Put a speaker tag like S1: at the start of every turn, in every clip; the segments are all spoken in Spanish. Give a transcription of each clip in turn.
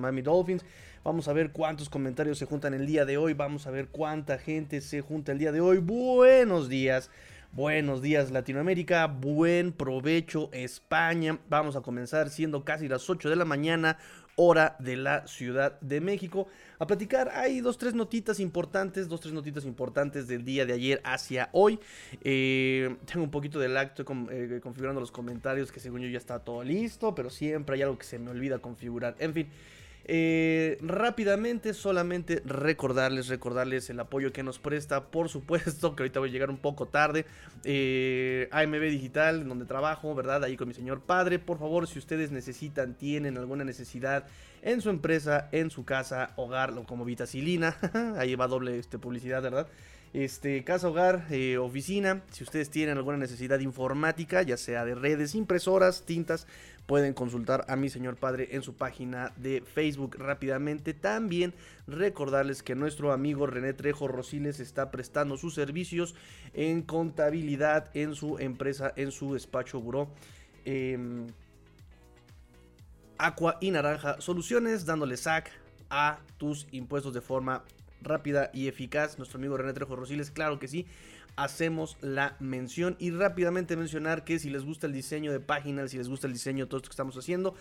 S1: Miami Dolphins, vamos a ver cuántos comentarios se juntan el día de hoy, vamos a ver cuánta gente se junta el día de hoy. Buenos días. Buenos días Latinoamérica, buen provecho España. Vamos a comenzar siendo casi las 8 de la mañana, hora de la Ciudad de México. A platicar, hay dos, tres notitas importantes, dos, tres notitas importantes del día de ayer hacia hoy. Eh, tengo un poquito de estoy eh, configurando los comentarios que según yo ya está todo listo, pero siempre hay algo que se me olvida configurar. En fin. Eh, rápidamente, solamente recordarles, recordarles el apoyo que nos presta, por supuesto, que ahorita voy a llegar un poco tarde, eh, AMB Digital, donde trabajo, ¿verdad? Ahí con mi señor padre, por favor, si ustedes necesitan, tienen alguna necesidad en su empresa, en su casa, hogar, como vitacilina, ahí va doble este, publicidad, ¿verdad? Este, casa, hogar, eh, oficina, si ustedes tienen alguna necesidad informática, ya sea de redes, impresoras, tintas, pueden consultar a mi señor padre en su página de Facebook rápidamente. También recordarles que nuestro amigo René Trejo Rosiles está prestando sus servicios en contabilidad en su empresa, en su despacho buró. Em, Aqua y Naranja Soluciones, dándole sac a tus impuestos de forma rápida y eficaz. Nuestro amigo René Trejo Rosiles, claro que sí hacemos la mención. Y rápidamente mencionar que si les gusta el diseño de páginas, si les gusta el diseño de todo esto que estamos haciendo,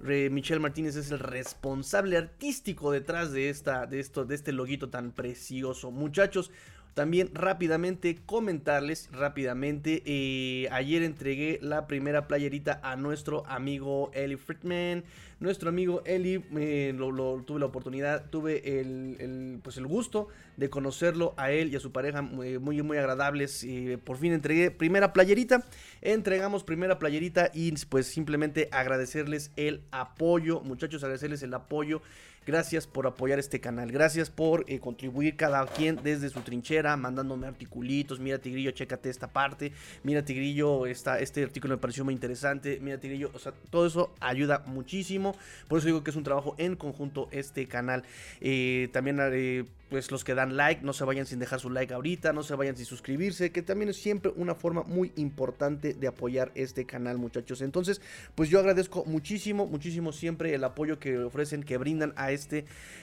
S1: Michelle Martínez es el responsable artístico detrás de, esta, de, esto, de este loguito tan precioso. Muchachos, también rápidamente comentarles, rápidamente, eh, ayer entregué la primera playerita a nuestro amigo Eli Friedman. Nuestro amigo Eli, eh, lo, tuve la oportunidad, tuve el, pues el gusto de conocerlo a él y a su pareja muy, muy, agradables. Y por fin entregué primera playerita, entregamos primera playerita y pues simplemente agradecerles el apoyo, muchachos, agradecerles el apoyo Gracias por apoyar este canal. Gracias por eh, contribuir cada quien desde su trinchera, mandándome articulitos. Mira, Tigrillo, chécate esta parte. Mira, Tigrillo, esta, este artículo me pareció muy interesante. Mira, Tigrillo, o sea, todo eso ayuda muchísimo. Por eso digo que es un trabajo en conjunto este canal. Eh, también haré pues los que dan like, no se vayan sin dejar su like ahorita, no se vayan sin suscribirse, que también es siempre una forma muy importante de apoyar este canal, muchachos. Entonces, pues yo agradezco muchísimo, muchísimo siempre el apoyo que ofrecen, que brindan a este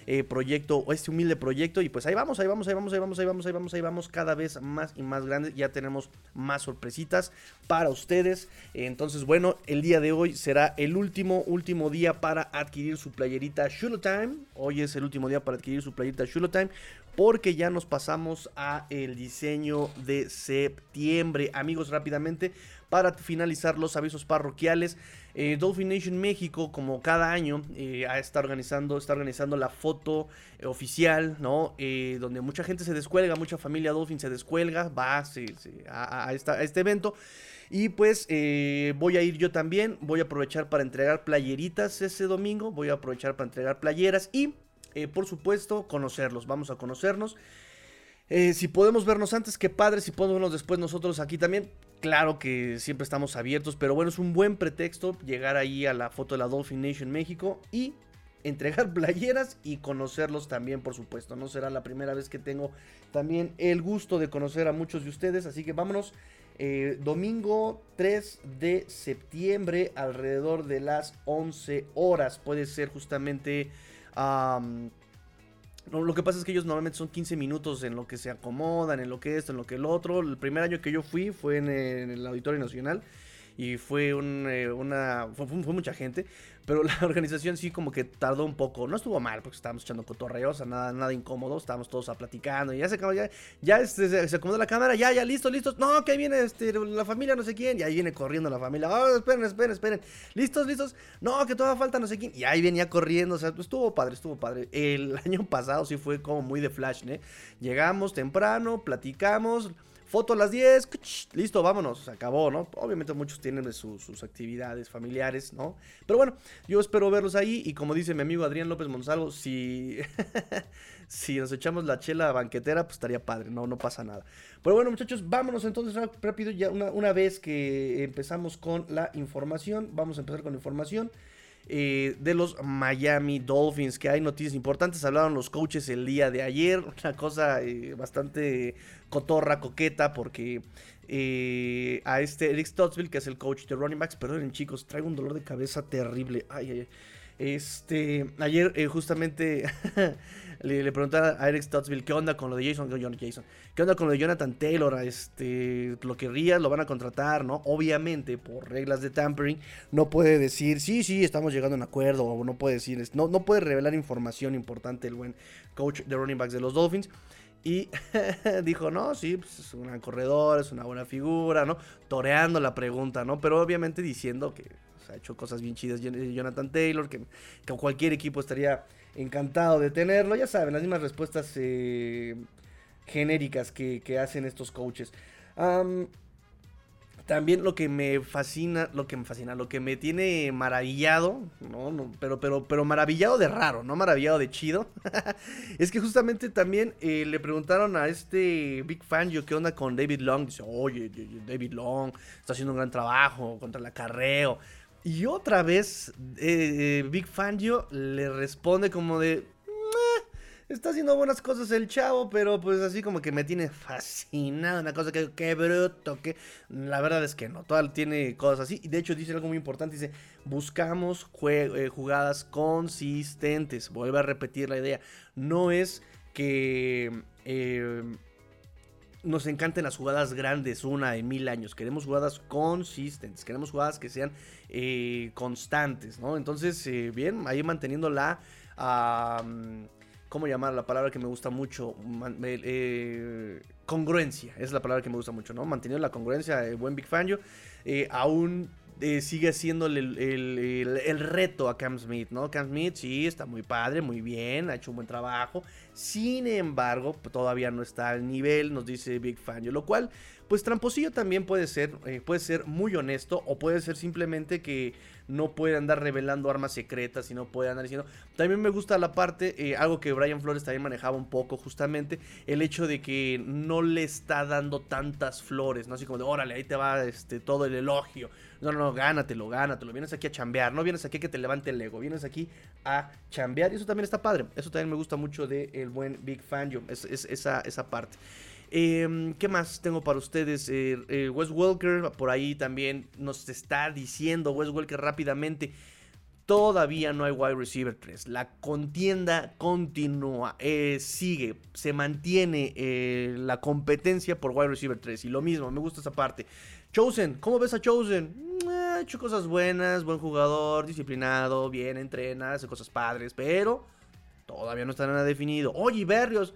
S1: eh, proyecto, o este humilde proyecto. Y pues ahí vamos, ahí vamos, ahí vamos, ahí vamos, ahí vamos, ahí vamos, ahí vamos, cada vez más y más grandes. Ya tenemos más sorpresitas para ustedes. Entonces, bueno, el día de hoy será el último, último día para adquirir su playerita Shulo Time. Hoy es el último día para adquirir su playerita Shulo Time porque ya nos pasamos a el diseño de septiembre. Amigos, rápidamente, para finalizar los avisos parroquiales, eh, Dolphin Nation México, como cada año, eh, está, organizando, está organizando la foto eh, oficial, ¿no? donde mucha gente se descuelga, mucha familia Dolphin se descuelga, va a, este evento. Y pues voy a ir yo también, voy a aprovechar para entregar playeritas ese domingo, voy a aprovechar para entregar playeras y eh, por supuesto, conocerlos. Vamos a conocernos. Eh, si podemos vernos antes, qué padre. Si podemos vernos después nosotros aquí también. Claro que siempre estamos abiertos, pero bueno, es un buen pretexto llegar ahí a la foto de la Dolphin Nation México y entregar playeras y conocerlos también, por supuesto. No será la primera vez que tengo también el gusto de conocer a muchos de ustedes, así que vámonos. Eh, domingo 3 de septiembre, alrededor de las 11 horas. Puede ser justamente lo que pasa es que ellos normalmente son 15 minutos en lo que se acomodan, en lo que esto, en lo que el otro. El primer año que yo fui fue en el Auditorio Nacional y fue eh, una fue, mucha gente pero la organización sí como que tardó un poco no estuvo mal porque estábamos echando cotorreo o sea nada nada incómodo estábamos todos a platicando y ya se acabó ya ya este, se, acomodó la cámara ya ya listo listos no que ahí viene este la familia no sé quién y ahí viene corriendo la familia oh, esperen esperen esperen listos listos no que todavía falta no sé quién y ahí venía corriendo o sea estuvo padre estuvo padre el año pasado sí fue como muy de flash ¿eh? llegamos temprano platicamos Foto a las 10, listo, vámonos, se acabó, ¿no? Obviamente muchos tienen sus actividades familiares, ¿no? Pero bueno, yo espero verlos ahí y como dice mi amigo Adrián López Monsalvo, si, si nos echamos la chela banquetera, pues estaría padre, no, no pasa nada. Pero bueno, muchachos, vámonos entonces rápido, ya una, una vez que empezamos con la información, vamos a empezar con la información. Eh, de los Miami Dolphins, que hay noticias importantes. Hablaron los coaches el día de ayer, una cosa eh, bastante cotorra, coqueta, porque eh, a este Eric Stottsville, que es el coach de running backs, perdonen chicos, traigo un dolor de cabeza terrible. Ay, ay, ay. Este, ayer justamente le, le preguntaba a Eric Stottsville qué onda con lo de Jason, Jason, qué onda con lo de Jonathan Taylor, este, lo querrías, lo van a contratar, ¿no? Obviamente, por reglas de tampering, no puede decir, sí, sí, estamos llegando a un acuerdo, o no puede decir, no, no puede revelar información importante el buen coach de running backs de los Dolphins. Y dijo, no, sí, pues es un corredor, es una buena figura, ¿no? Toreando la pregunta, ¿no? Pero obviamente diciendo que ha hecho cosas bien chidas Jonathan Taylor, que, que cualquier equipo estaría encantado de tenerlo. Ya saben, las mismas respuestas eh, genéricas que, hacen estos coaches. también lo que me fascina, lo que me fascina, lo que me tiene maravillado, no, pero, pero, pero maravillado de raro, no maravillado de chido, es que justamente también eh, le preguntaron a este Big Fan, yo qué onda con David Long, dice, oye, David Long está haciendo un gran trabajo contra el acarreo, y otra vez, eh, eh, Big Fangio le responde como de... Está haciendo buenas cosas el chavo, pero pues así como que me tiene fascinado. Una cosa que, qué bruto, que... La verdad es que no, todo tiene cosas así. Y de hecho dice algo muy importante, dice, buscamos eh, jugadas consistentes. Vuelve a repetir la idea. No es que nos encanten las jugadas grandes, una de mil años. Queremos jugadas consistentes, queremos jugadas que sean eh, constantes, ¿no? Entonces, eh, bien, ahí manteniendo la... ¿Cómo llamar la palabra que me gusta mucho? Eh, congruencia, es la palabra que me gusta mucho, ¿no? Manteniendo la congruencia, buen Big Fangio. aún sigue siendo el, reto a Cam Smith, ¿no? Cam Smith sí está muy padre, muy bien, ha hecho un buen trabajo. Sin embargo, todavía no está al nivel, nos dice Big Fan, lo cual, pues tramposillo también puede ser, eh, puede ser muy honesto o puede ser simplemente que no puede andar revelando armas secretas y no puede andar diciendo. También me gusta la parte, eh, algo que Brian Flores también manejaba un poco, justamente el hecho de que no le está dando tantas flores, ¿no? Así como de, órale, ahí te va este, todo el elogio. No, no, gánatelo, gánatelo. Vienes aquí a chambear, no vienes aquí a que te levante el ego, vienes aquí a chambear. Y eso también está padre. Eso también me gusta mucho del el buen Big Fan es, es, esa, esa parte. Em, ¿Qué más tengo para ustedes? Eh, eh, Wes Welker, por ahí también nos está diciendo Wes Welker rápidamente. Todavía no hay wide receiver 3. La contienda continúa, eh, sigue, se mantiene la competencia por wide receiver 3. Y lo mismo, me gusta esa parte. Chosen, ¿cómo ves a Chosen? ha hecho cosas buenas, buen jugador, disciplinado, bien, entrena, hace cosas padres, pero todavía no está nada definido. Oye, Berrios,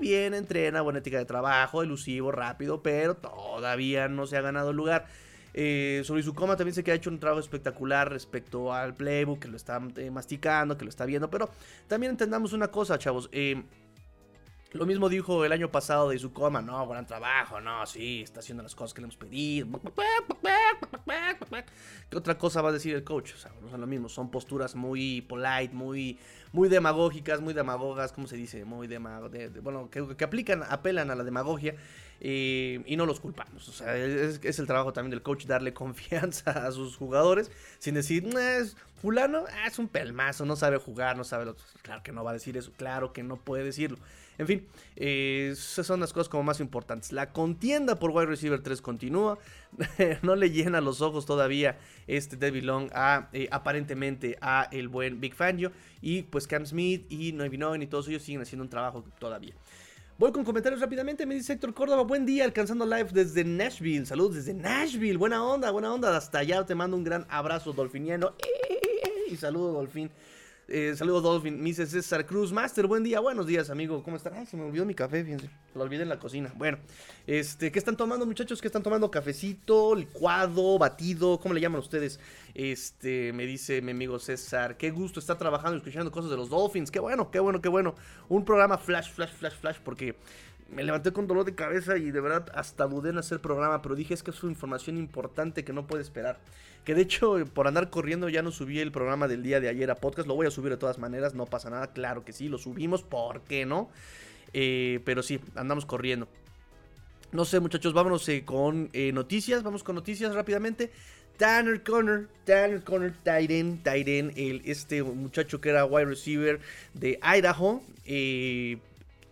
S1: bien, entrena, buena ética de trabajo, elusivo, rápido, pero todavía no se ha ganado el lugar. Eh, sobre su coma también sé que ha hecho un trabajo espectacular respecto al playbook, que lo está eh, masticando, que lo está viendo, pero también entendamos una cosa, chavos. Eh, lo mismo dijo el año pasado de su coma, no, gran trabajo, no, sí, está haciendo las cosas que le hemos pedido. ¿Qué otra cosa va a decir el coach? O sea, no son lo mismo, son posturas muy polite, muy, muy demagógicas, muy demagogas, ¿cómo se dice? Muy demagog bueno, que, que, aplican, apelan a la demagogia eh, y no los culpamos. O sea, es, el trabajo también del coach darle confianza a sus jugadores sin decir, es fulano, ah, es un pelmazo, no sabe jugar, no sabe lo... Claro que no va a decir eso, claro que no puede decirlo. En fin, eh, esas son las cosas como más importantes. La contienda por wide receiver 3 continúa. no le llena los ojos todavía este David Long a eh, aparentemente a el buen Big Fangio. Y pues Cam Smith y Noy y todos ellos siguen haciendo un trabajo todavía. Voy con comentarios rápidamente. Me dice Héctor Córdoba, buen día, alcanzando live desde Nashville. Saludos desde Nashville. Buena onda, buena onda. Hasta allá te mando un gran abrazo, dolfiniano. Y saludo, Dolfín. Eh, saludos, Dolphin. Me dice César Cruz. Master, buen día. Buenos días, amigo. ¿Cómo están? Ay, se me olvidó mi café, fíjense. Lo olvidé en la cocina. Bueno, este, ¿qué están tomando, muchachos? ¿Qué están tomando? ¿Cafecito, licuado, batido? ¿Cómo le llaman ustedes? Este, me dice mi amigo César. Qué gusto estar trabajando y escuchando cosas de los Dolphins. Qué bueno, qué bueno, qué bueno. Un programa flash, flash, flash, flash, porque me levanté con dolor de cabeza y de verdad hasta dudé en hacer programa, pero dije es que es una información importante que no puede esperar. Que de hecho, por andar corriendo ya no subí el programa del día de ayer a podcast, lo voy a subir de todas maneras, no pasa nada, claro que sí, lo subimos, ¿por qué no? Eh, pero sí, andamos corriendo. No sé, muchachos, vámonos eh, con eh, noticias. Vamos con noticias rápidamente. Tanner Connor, Tanner Connor, Tyren, Tyren, el, este muchacho que era wide receiver de Idaho, eh,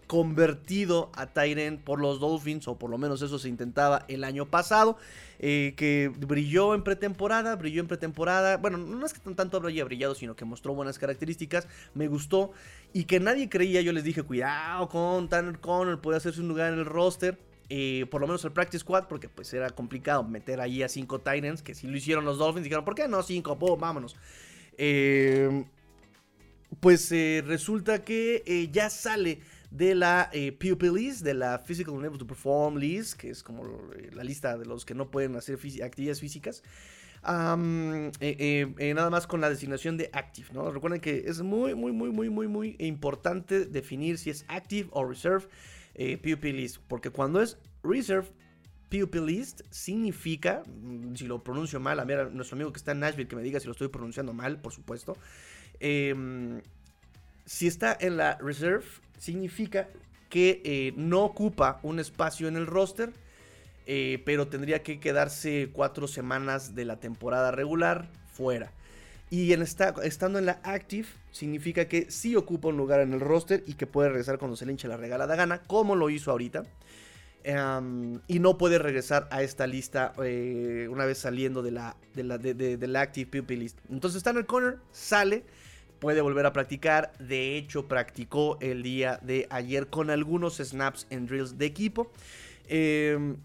S1: convertido a Tyren por los Dolphins, o por lo menos eso se intentaba el año pasado, que brilló en pretemporada, brilló en pretemporada, bueno, no es que tanto haya brillado, sino que mostró buenas características, me gustó, y que nadie creía, yo les dije, cuidado con Tanner Connor, puede hacerse un lugar en el roster, eh, por lo menos el practice squad, porque pues era complicado meter ahí a cinco Titans, que si lo hicieron los Dolphins, dijeron, ¿por qué no cinco? vámonos. Eh, pues eh, resulta que ya sale de la Pupil List, de la Physical Unable to Perform List, que es como la lista de los que no pueden hacer actividades físicas. nada más con la designación de active, ¿no? Recuerden que es muy, muy, muy, muy, muy, muy importante definir si es active o reserve eh, Pupilist, porque cuando es Reserve Pupilist significa, mm, si lo pronuncio mal, a ver, nuestro amigo que está en Nashville que me diga si lo estoy pronunciando mal, por supuesto. Em, si está en la Reserve, significa que eh, no ocupa un espacio en el roster, eh, pero tendría que quedarse cuatro semanas de la temporada regular fuera. Y en estando en la Active, significa que sí ocupa un lugar en el roster y que puede regresar cuando se le hinche la regalada gana, como lo hizo ahorita. Em, y no puede regresar a esta lista eh, una vez saliendo de la, de la, Active Pupil List. Entonces está en el corner, sale, puede volver a practicar. De hecho, practicó el día de ayer con algunos snaps en drills de equipo. Em,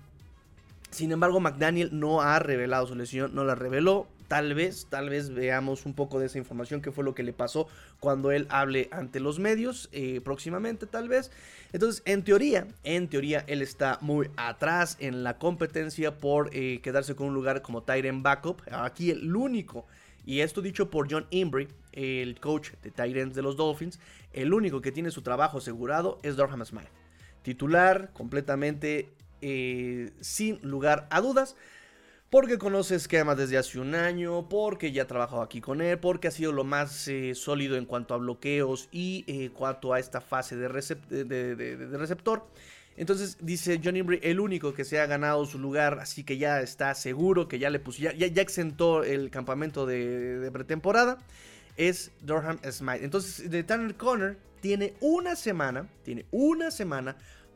S1: sin embargo, McDaniel no ha revelado su lesión, no la reveló. Tal vez, tal vez veamos un poco de esa información, que fue lo que le pasó cuando él hable ante los medios eh, próximamente, tal vez. Entonces, en teoría, en teoría, él está muy atrás en la competencia por eh, quedarse con un lugar como Tyrant Backup. Aquí el único, y esto dicho por John Imbry, el coach de Tyrants de los Dolphins, el único que tiene su trabajo asegurado es Durham Smith. Titular, completamente eh, sin lugar a dudas porque conoce esquemas desde hace un año, porque ya ha trabajado aquí con él, porque ha sido lo más eh, sólido en cuanto a bloqueos y en eh, cuanto a esta fase de, receptor. Entonces dice Johnny Bray, el único que se ha ganado su lugar, así que ya está seguro, que ya le puso, ya, ya, exentó el campamento de, pretemporada, es Durham Smite. Entonces, de Tanner Connor tiene una semana, tiene una semana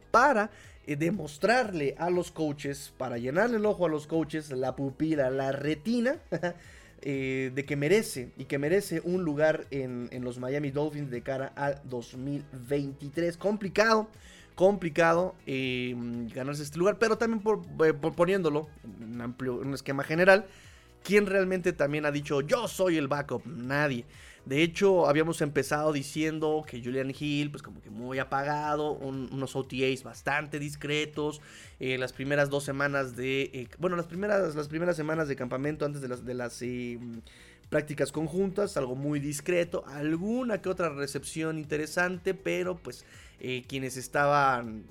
S1: para eh, demostrarle a los coaches, para llenarle el ojo a los coaches, la pupila, la retina, eh, de que merece y que merece un lugar en, los Miami Dolphins de cara al 2023. Complicado, complicado em, ganarse este lugar, pero también por, eh, poniéndolo en, amplio, en un esquema general, ¿quién realmente también ha dicho yo soy el backup? Nadie. De hecho, habíamos empezado diciendo que Julian Hill, pues como que muy apagado, unos OTAs bastante discretos. Eh, las primeras dos semanas de. Eh, bueno, las primeras, las primeras semanas de campamento antes de las, de las prácticas conjuntas, algo muy discreto. Alguna que otra recepción interesante, pero pues quienes estaban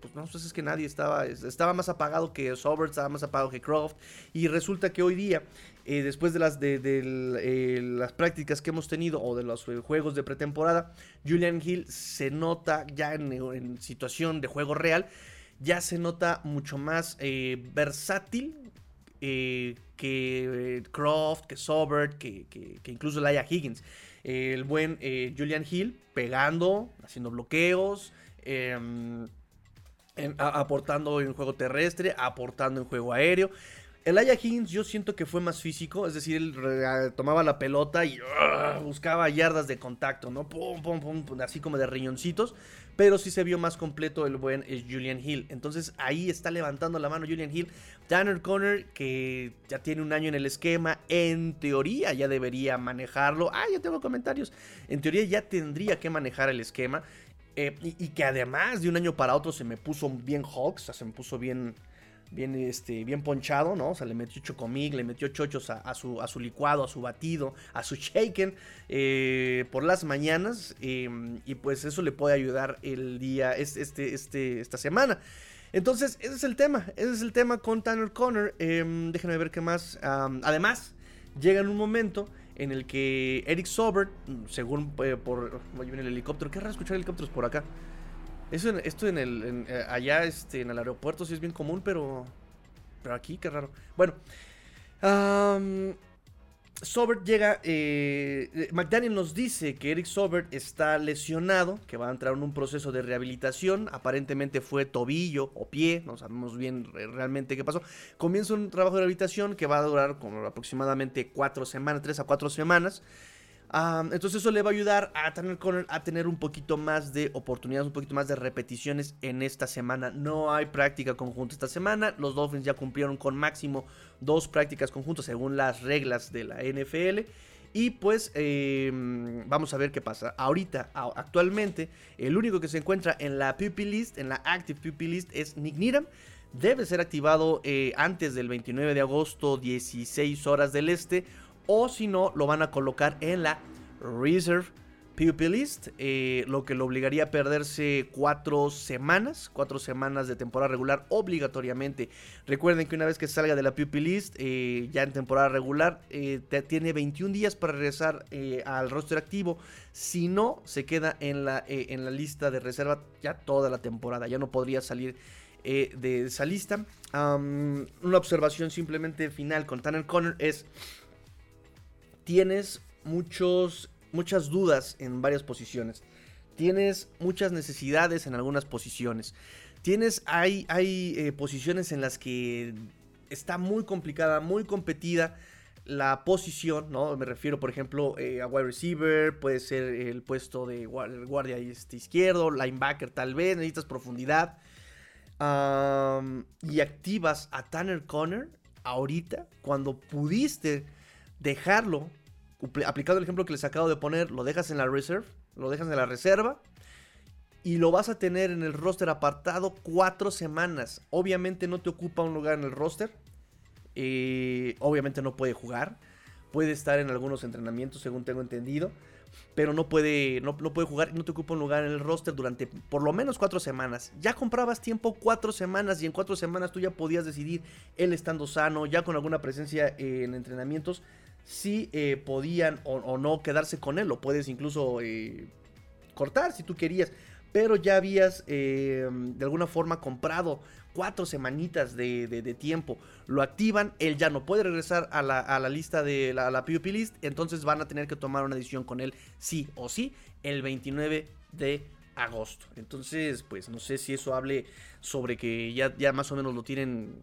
S1: pues no pues es que nadie estaba, estaba más apagado que Sobert, estaba más apagado que Croft. Y resulta que hoy día eh, después de eh, las prácticas que hemos tenido o de los eh, juegos de pretemporada, Julian Hill se nota ya en, situación de juego real, ya se nota mucho más versátil que Croft, que Sobert, que, que, que incluso Laia Higgins. El buen Julian Hill pegando, haciendo bloqueos. Em, aportando en juego terrestre, aportando en juego aéreo. El Aya Higgins yo siento que fue más físico, es decir, él tomaba la pelota y uh, buscaba yardas de contacto, ¿no? Pum, pum, pum, así como de riñoncitos, pero sí se vio más completo el buen Julian Hill. Entonces ahí está levantando la mano Julian Hill. Tanner Conner, que ya tiene un año en el esquema, en teoría ya debería manejarlo. Ah, ya tengo comentarios. En teoría ya tendría que manejar el esquema. Eh, y, y, que además de un año para otro se me puso bien Hawks, o sea, se me puso bien bien, este, bien ponchado, ¿no? O sea, le metió chocomig, le metió chochos a, su, a su licuado, a su batido, a su shaken eh, por las mañanas. Em, y pues eso le puede ayudar el día, este, este, esta semana. Entonces, ese es el tema. Ese es el tema con Tanner Connor. Em, déjenme ver qué más. además, llega en un momento en el que Eric Sobert, según eh, por. Voy en el helicóptero. Qué raro escuchar helicópteros por acá. Eso esto en el. Eh, allá este, en el aeropuerto sí es bien común, pero. Pero aquí, qué raro. Bueno. Sobert llega. Eh, McDaniel nos dice que Eric Sobert está lesionado, que va a entrar en un proceso de rehabilitación. Aparentemente fue tobillo o pie, no sabemos bien realmente qué pasó. Comienza un trabajo de rehabilitación que va a durar como aproximadamente cuatro semanas, tres a cuatro semanas entonces eso le va a ayudar a a tener un poquito más de oportunidades, un poquito más de repeticiones en esta semana. No hay práctica conjunta esta semana. Los Dolphins ya cumplieron con máximo dos prácticas conjuntas según las reglas de la NFL. Y pues em, vamos a ver qué pasa. Ahorita, actualmente, el único que se encuentra en la PP list, en la active PP list, es Nick Needham. Debe ser activado eh, antes del 29 de agosto, 16 horas del este o si no, lo van a colocar en la Reserve PUP List, eh, lo que lo obligaría a perderse cuatro semanas, cuatro semanas de temporada regular obligatoriamente. Recuerden que una vez que salga de la PUP List, eh, ya en temporada regular, eh, tiene 21 días para regresar al roster activo. Si no, se queda en la, en la lista de reserva ya toda la temporada, ya no podría salir de esa lista. una observación simplemente final con Tanner Connor es tienes muchos, muchas dudas en varias posiciones. Tienes muchas necesidades en algunas posiciones. Tienes, hay, hay eh, posiciones en las que está muy complicada, muy competida la posición, ¿no? Me refiero, por ejemplo, eh, a wide receiver, puede ser el puesto de guardia este, izquierdo, linebacker tal vez, necesitas profundidad. y activas a Tanner Conner ahorita, cuando pudiste dejarlo aplicado el ejemplo que les acabo de poner, lo dejas en la reserve, lo dejas en la reserva y lo vas a tener en el roster apartado cuatro semanas. Obviamente no te ocupa un lugar en el roster, eh, obviamente no puede jugar, puede estar en algunos entrenamientos según tengo entendido, pero no puede, no, no, puede jugar y no te ocupa un lugar en el roster durante por lo menos cuatro semanas. Ya comprabas tiempo cuatro semanas y en cuatro semanas tú ya podías decidir él estando sano, ya con alguna presencia en entrenamientos, si eh, podían o, no quedarse con él. Lo puedes incluso eh, cortar si tú querías. Pero ya habías eh, de alguna forma comprado cuatro semanitas de, tiempo. Lo activan, él ya no puede regresar a la, lista de la, la PUP list. Entonces van a tener que tomar una decisión con él sí o sí el 29 de agosto. Entonces, pues no sé si eso hable sobre que ya, ya más o menos lo tienen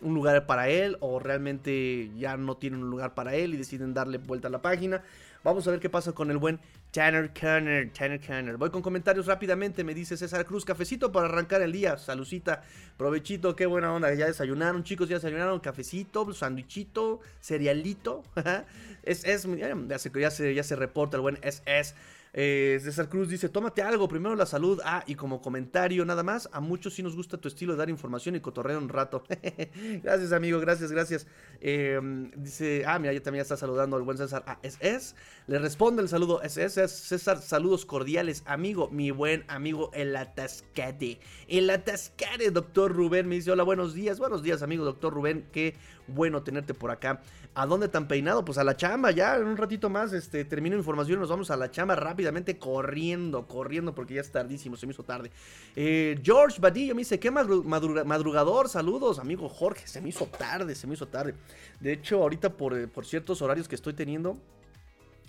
S1: un lugar para él o realmente ya no tienen un lugar para él y deciden darle vuelta a la página. Vamos a ver qué pasa con el buen Tanner Kerner. Tanner Kerner. Voy con comentarios rápidamente. Me dice César Cruz, cafecito para arrancar el día. Salucita, provechito, qué buena onda. Ya desayunaron, chicos, ya desayunaron. Cafecito, sandwichito, cerealito. es, es, ya se, ya se, ya se reporta el buen SS. Eh, César Cruz dice, tómate algo, primero la salud. Ah, y como comentario nada más, a muchos sí nos gusta tu estilo de dar información y cotorreo un rato. gracias amigo, gracias, gracias. Em, dice, ah, mira, ya también está saludando al buen César a SS. Le responde el saludo SS, César, saludos cordiales, amigo, mi buen amigo el atascate. El atascate, doctor Rubén, me dice, hola, buenos días, buenos días amigo, doctor Rubén, qué bueno tenerte por acá. ¿A dónde tan peinado? Pues a la chamba, ya en un ratito más este, termino información y nos vamos a la chamba corriendo, corriendo porque ya es tardísimo, se me hizo tarde. Eh, George Badillo me dice, qué madrugador, saludos, amigo Jorge, se me hizo tarde, se me hizo tarde. De hecho, ahorita por, eh, por ciertos horarios que estoy teniendo,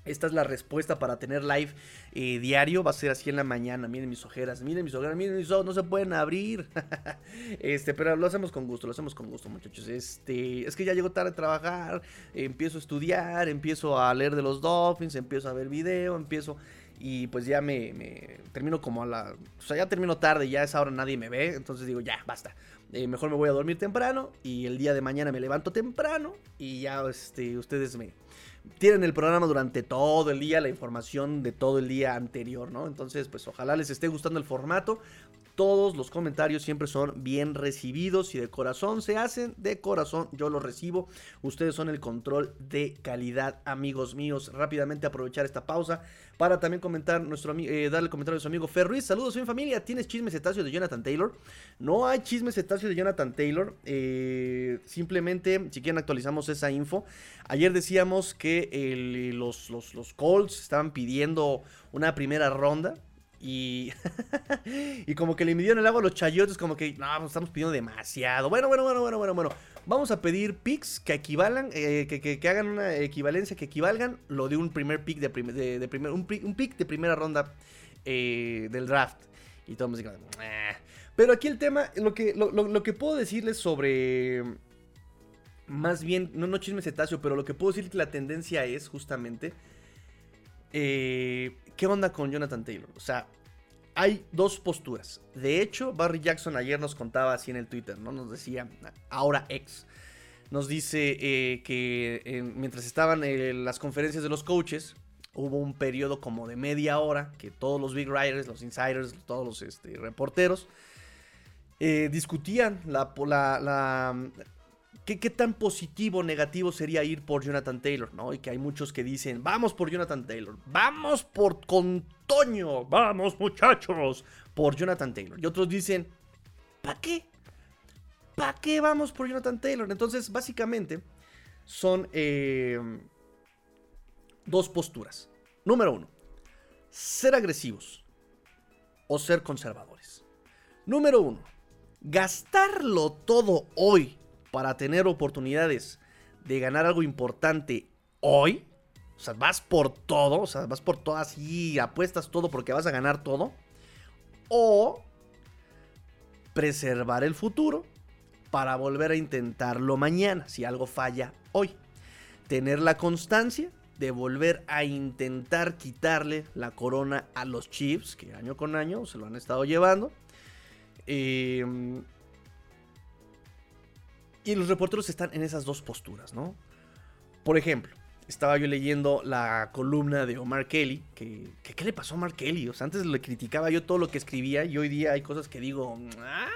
S1: esta es la respuesta para tener live eh, diario. Va a ser así en la mañana. Miren mis ojeras, miren mis ojeras, miren mis ojos, no se pueden abrir. este, pero lo hacemos con gusto, lo hacemos con gusto, muchachos. Este, es que ya llego tarde a trabajar, empiezo a estudiar, empiezo a leer de los Dolphins, empiezo a ver video, empiezo y pues ya me, termino como a la... O sea, ya termino tarde, ya a esa hora nadie me ve, entonces digo, ya, basta. Eh, mejor me voy a dormir temprano y el día de mañana me levanto temprano y ya este, ustedes me, tienen el programa durante todo el día, la información de todo el día anterior, ¿no? Entonces, pues ojalá les esté gustando el formato. Todos los comentarios siempre son bien recibidos y de corazón se hacen, de corazón yo los recibo. Ustedes son el control de calidad, amigos míos. Rápidamente aprovechar esta pausa para también comentar nuestro eh, darle comentario a nuestro amigo Fer Ruiz. Saludos, mi familia. ¿Tienes chisme cetáceo de Jonathan Taylor? No hay chisme cetáceo de Jonathan Taylor. Eh, simplemente, si quieren, actualizamos esa info. Ayer decíamos que los, los, los Colts estaban pidiendo una primera ronda. Y, como que le midieron el agua a los chayotes, como que, no, pues, estamos pidiendo demasiado. Bueno, bueno, bueno, bueno, bueno, bueno. Vamos a pedir picks que equivalan, eh, que, hagan una equivalencia, que equivalgan lo de un primer pick de, primer, un, pick de primera ronda eh, del draft. Y todo me Pero aquí el tema, lo que, lo, que puedo decirles sobre... Más bien, no, no chisme cetáceo, pero lo que puedo decir que la tendencia es justamente... Eh, ¿Qué onda con Jonathan Taylor? O sea, hay dos posturas. De hecho, Barry Jackson ayer nos contaba así en el Twitter, ¿no? Nos decía, ahora ex. Nos dice eh, que eh, mientras estaban las conferencias de los coaches, hubo un periodo como de media hora que todos los big writers, los insiders, todos los este, reporteros discutían la, la, ¿Qué, tan positivo o negativo sería ir por Jonathan Taylor? ¿no? Y que hay muchos que dicen, vamos por Jonathan Taylor, vamos por con Toño, vamos muchachos, por Jonathan Taylor. Y otros dicen, ¿para qué? ¿Para qué vamos por Jonathan Taylor? Entonces, básicamente, son eh, dos posturas. Número uno, ser agresivos o ser conservadores. Número uno, gastarlo todo hoy para tener oportunidades de ganar algo importante hoy, o sea, vas por todo, o sea, vas por todas y apuestas todo porque vas a ganar todo, o preservar el futuro para volver a intentarlo mañana, si algo falla hoy. Tener la constancia de volver a intentar quitarle la corona a los Chiefs, que año con año se lo han estado llevando. Eh, y los reporteros están en esas dos posturas, ¿no? Por ejemplo, estaba yo leyendo la columna de Omar Kelly, que, ¿qué le pasó a Omar Kelly? O sea, antes le criticaba yo todo lo que escribía y hoy día hay cosas que digo, ah,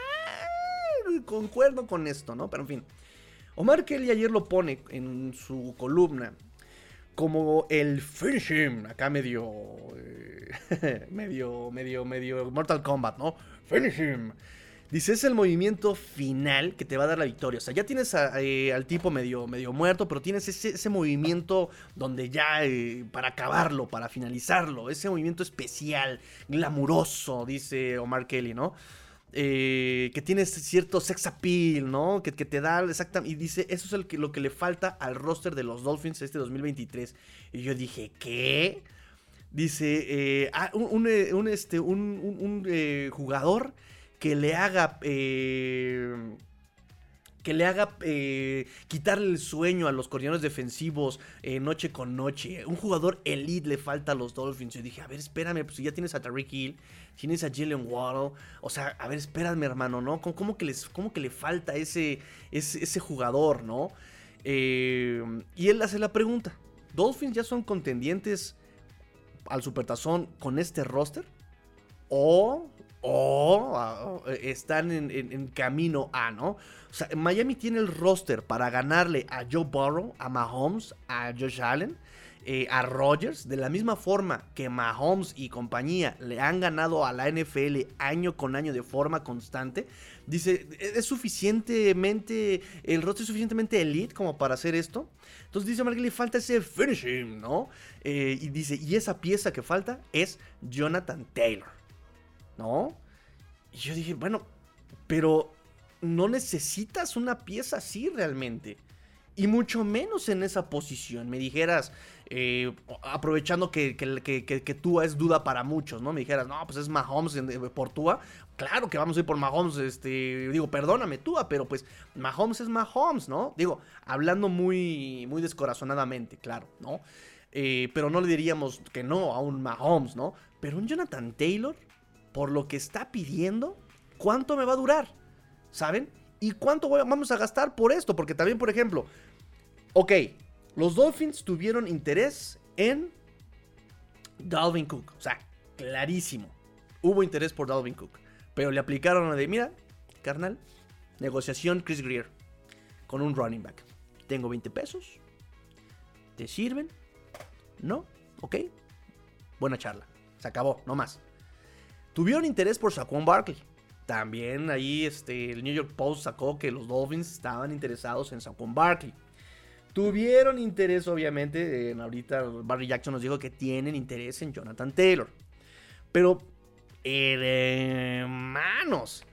S1: concuerdo con esto, ¿no? Pero en fin, Omar Kelly ayer lo pone en su columna como el finishing, acá medio, eh, medio, medio, medio Mortal Kombat, ¿no? Finishing. Dice, es el movimiento final que te va a dar la victoria. O sea, ya tienes eh, al tipo medio, medio muerto, pero tienes ese, movimiento donde ya, eh, para acabarlo, para finalizarlo, ese movimiento especial, glamuroso, dice Omar Kelly, ¿no? Eh, que tienes cierto sex appeal, ¿no? Que, te da exactamente. Y dice, eso es el que, lo que le falta al roster de los Dolphins este 2023. Y yo dije, ¿qué? Dice, ah, un, este, un, jugador que le haga... Eh, que le haga eh, quitarle el sueño a los coordinadores defensivos eh, noche con noche. Un jugador elite le falta a los Dolphins. Yo dije, a ver, espérame, pues si ya tienes a Tariq Hill, tienes a Jalen Waddle. O sea, a ver, espérame, hermano, ¿no? ¿Cómo, que, les, cómo que le falta ese, ese, ese jugador, ¿no? y él hace la pregunta: ¿Dolphins ya son contendientes al Supertazón con este roster? ¿O o ah, están en, camino a, ¿no? O sea, Miami tiene el roster para ganarle a Joe Burrow, a Mahomes, a Josh Allen, eh, a Rodgers, de la misma forma que Mahomes y compañía le han ganado a la NFL año con año de forma constante. Dice, es suficientemente, el roster es suficientemente elite como para hacer esto. Entonces dice Mark le falta ese finishing, ¿no? Eh, y dice, y esa pieza que falta es Jonathan Taylor. ¿No? Y yo dije, bueno, pero no necesitas una pieza así realmente. Y mucho menos en esa posición. Me dijeras, eh, aprovechando que, que, que, Tua es duda para muchos, ¿no? Me dijeras, no, pues es Mahomes por Tua. Claro que vamos a ir por Mahomes, este, digo, perdóname Tua, pero pues Mahomes es Mahomes, ¿no? Digo, hablando muy, muy descorazonadamente, claro, ¿no? Eh, pero no le diríamos que no a un Mahomes, ¿no? Pero un Jonathan Taylor, por lo que está pidiendo, ¿cuánto me va a durar? ¿Saben? ¿Y cuánto vamos a gastar por esto? Porque también, por ejemplo, ok, los Dolphins tuvieron interés en Dalvin Cook. O sea, clarísimo. Hubo interés por Dalvin Cook. Pero le aplicaron la de, mira, carnal, negociación Chris Greer con un running back. Tengo 20 pesos. ¿Te sirven? ¿No? ¿Ok? Buena charla. Se acabó, no más. Tuvieron interés por Saquon Barkley. También ahí este, el New York Post sacó que los Dolphins estaban interesados en Saquon Barkley. Tuvieron interés, obviamente, en ahorita Barry Jackson nos dijo que tienen interés en Jonathan Taylor. Pero, hermanos,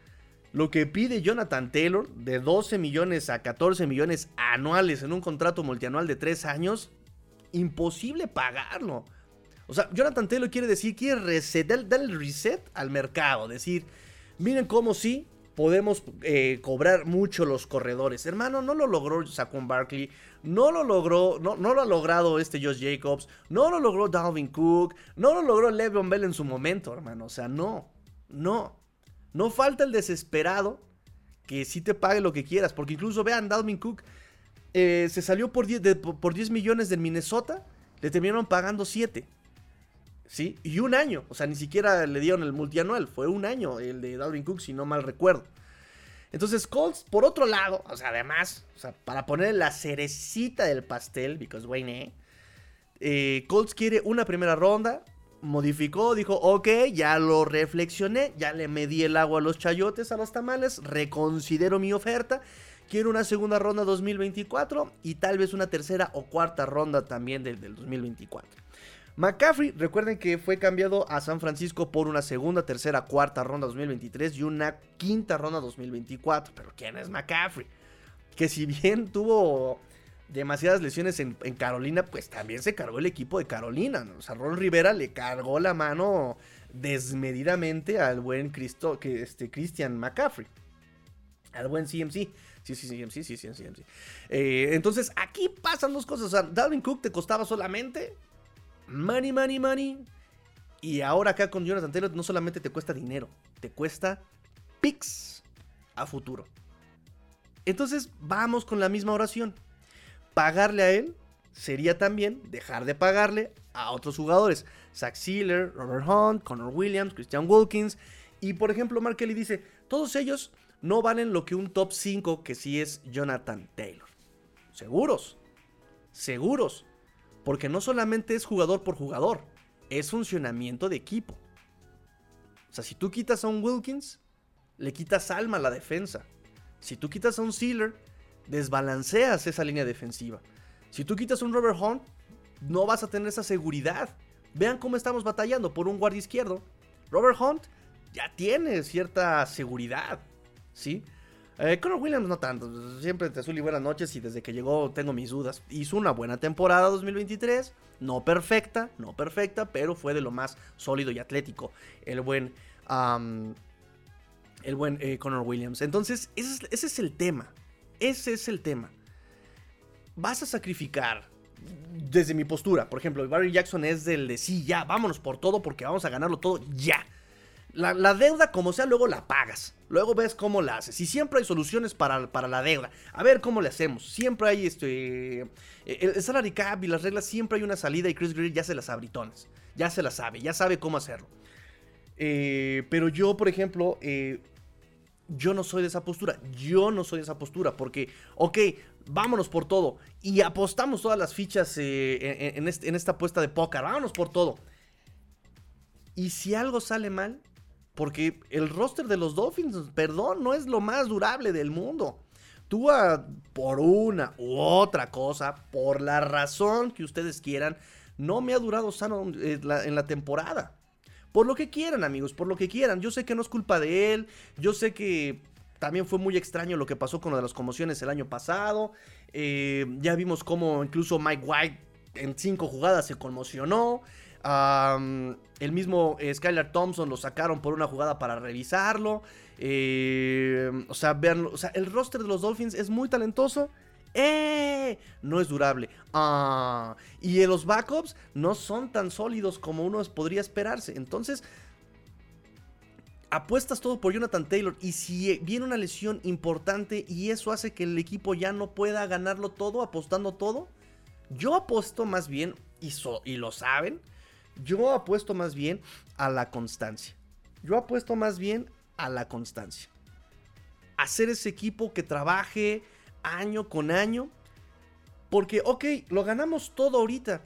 S1: lo que pide Jonathan Taylor de 12 millones a 14 millones anuales en un contrato multianual de 3 años, imposible pagarlo. O sea, Jonathan Taylor quiere decir, quiere reset, darle el reset al mercado. Decir, miren cómo sí podemos eh, cobrar mucho los corredores. Hermano, no lo logró Saquon Barkley. No lo logró, no, no, lo ha logrado este Josh Jacobs. No lo logró Dalvin Cook. No lo logró Le'Veon Bell en su momento, hermano. O sea, no. No. No falta el desesperado que sí te pague lo que quieras. Porque incluso vean, Dalvin Cook eh, se salió por 10, por 10 millones de Minnesota. Le terminaron pagando 7. ¿Sí? Y un año, o sea, ni siquiera le dieron el multianual, fue un año el de Dalvin Cook, si no mal recuerdo. Entonces, Colts, por otro lado, o sea, además, o sea, para poner la cerecita del pastel, because Wayne, eh, Colts quiere una primera ronda, modificó, dijo, ok, ya lo reflexioné, ya le medí el agua a los chayotes, a los tamales, reconsidero mi oferta, quiero una segunda ronda 2024 y tal vez una tercera o cuarta ronda también del, del 2024. McCaffrey, recuerden que fue cambiado a San Francisco por una segunda, tercera, cuarta ronda 2023 y una quinta ronda 2024. Pero ¿quién es McCaffrey? Que si bien tuvo demasiadas lesiones en, Carolina, pues también se cargó el equipo de Carolina. O sea, Ron Rivera le cargó la mano desmedidamente al buen Cristo, que este, Christian McCaffrey. Al buen CMC. Sí, sí, CMC, sí, sí, CMC. Eh, entonces, aquí pasan dos cosas. O sea, Dalvin Cook te costaba solamente money, money, money. Y ahora acá con Jonathan Taylor no solamente te cuesta dinero, te cuesta picks a futuro. Entonces vamos con la misma oración. Pagarle a él sería también dejar de pagarle a otros jugadores. Zach Sealer, Robert Hunt, Connor Williams, Christian Wilkins. Y por ejemplo, Mark Kelly dice, todos ellos no valen lo que un top 5 que sí es Jonathan Taylor. Seguros. Seguros. Porque no solamente es jugador por jugador, es funcionamiento de equipo. O sea, si tú quitas a un Wilkins, le quitas alma a la defensa. Si tú quitas a un Sealer, desbalanceas esa línea defensiva. Si tú quitas a un Robert Hunt, no vas a tener esa seguridad. Vean cómo estamos batallando por un guardia izquierdo. Robert Hunt ya tiene cierta seguridad, ¿sí? Eh, Conor Williams no tanto, siempre te azul y buenas noches y desde que llegó tengo mis dudas. Hizo una buena temporada 2023, no perfecta, no perfecta, pero fue de lo más sólido y atlético el buen, el buen eh, Conor Williams. Entonces, ese es, el tema, ese es el tema. Vas a sacrificar desde mi postura, por ejemplo, Barry Jackson es del de sí, ya, vámonos por todo porque vamos a ganarlo todo ya. La, deuda, como sea, luego la pagas. Luego ves cómo la haces. Y siempre hay soluciones para, para la deuda. A ver cómo le hacemos. Siempre hay este. El, salary cap y las reglas, siempre hay una salida. Y Chris Greer ya se las abritones. Ya se las sabe. Ya sabe cómo hacerlo. Eh, pero yo, por ejemplo, eh, yo no soy de esa postura. Yo no soy de esa postura. Porque, ok, vámonos por todo. Y apostamos todas las fichas eh, en, en esta apuesta de póker. Vámonos por todo. Y si algo sale mal, porque el roster de los Dolphins, perdón, no es lo más durable del mundo. Tú por una u otra cosa, por la razón que ustedes quieran, no me ha durado sano eh, en la temporada. Por lo que quieran, amigos, por lo que quieran. Yo sé que no es culpa de él. Yo sé que también fue muy extraño lo que pasó con lo de las conmociones el año pasado. Eh, ya vimos cómo incluso Mike White en cinco jugadas se conmocionó el mismo eh, Skylar Thompson lo sacaron por una jugada para revisarlo. Eh, o sea, vean, o sea, el roster de los Dolphins es muy talentoso. ¡Eh! No es durable. Ah, y los backups no son tan sólidos como uno podría esperarse. Entonces, apuestas todo por Jonathan Taylor. Y si viene una lesión importante y eso hace que el equipo ya no pueda ganarlo todo, apostando todo, yo apuesto más bien, y lo saben, yo apuesto más bien a la constancia. Yo apuesto más bien a la constancia. Hacer ese equipo que trabaje año con año. Porque, ok, lo ganamos todo ahorita.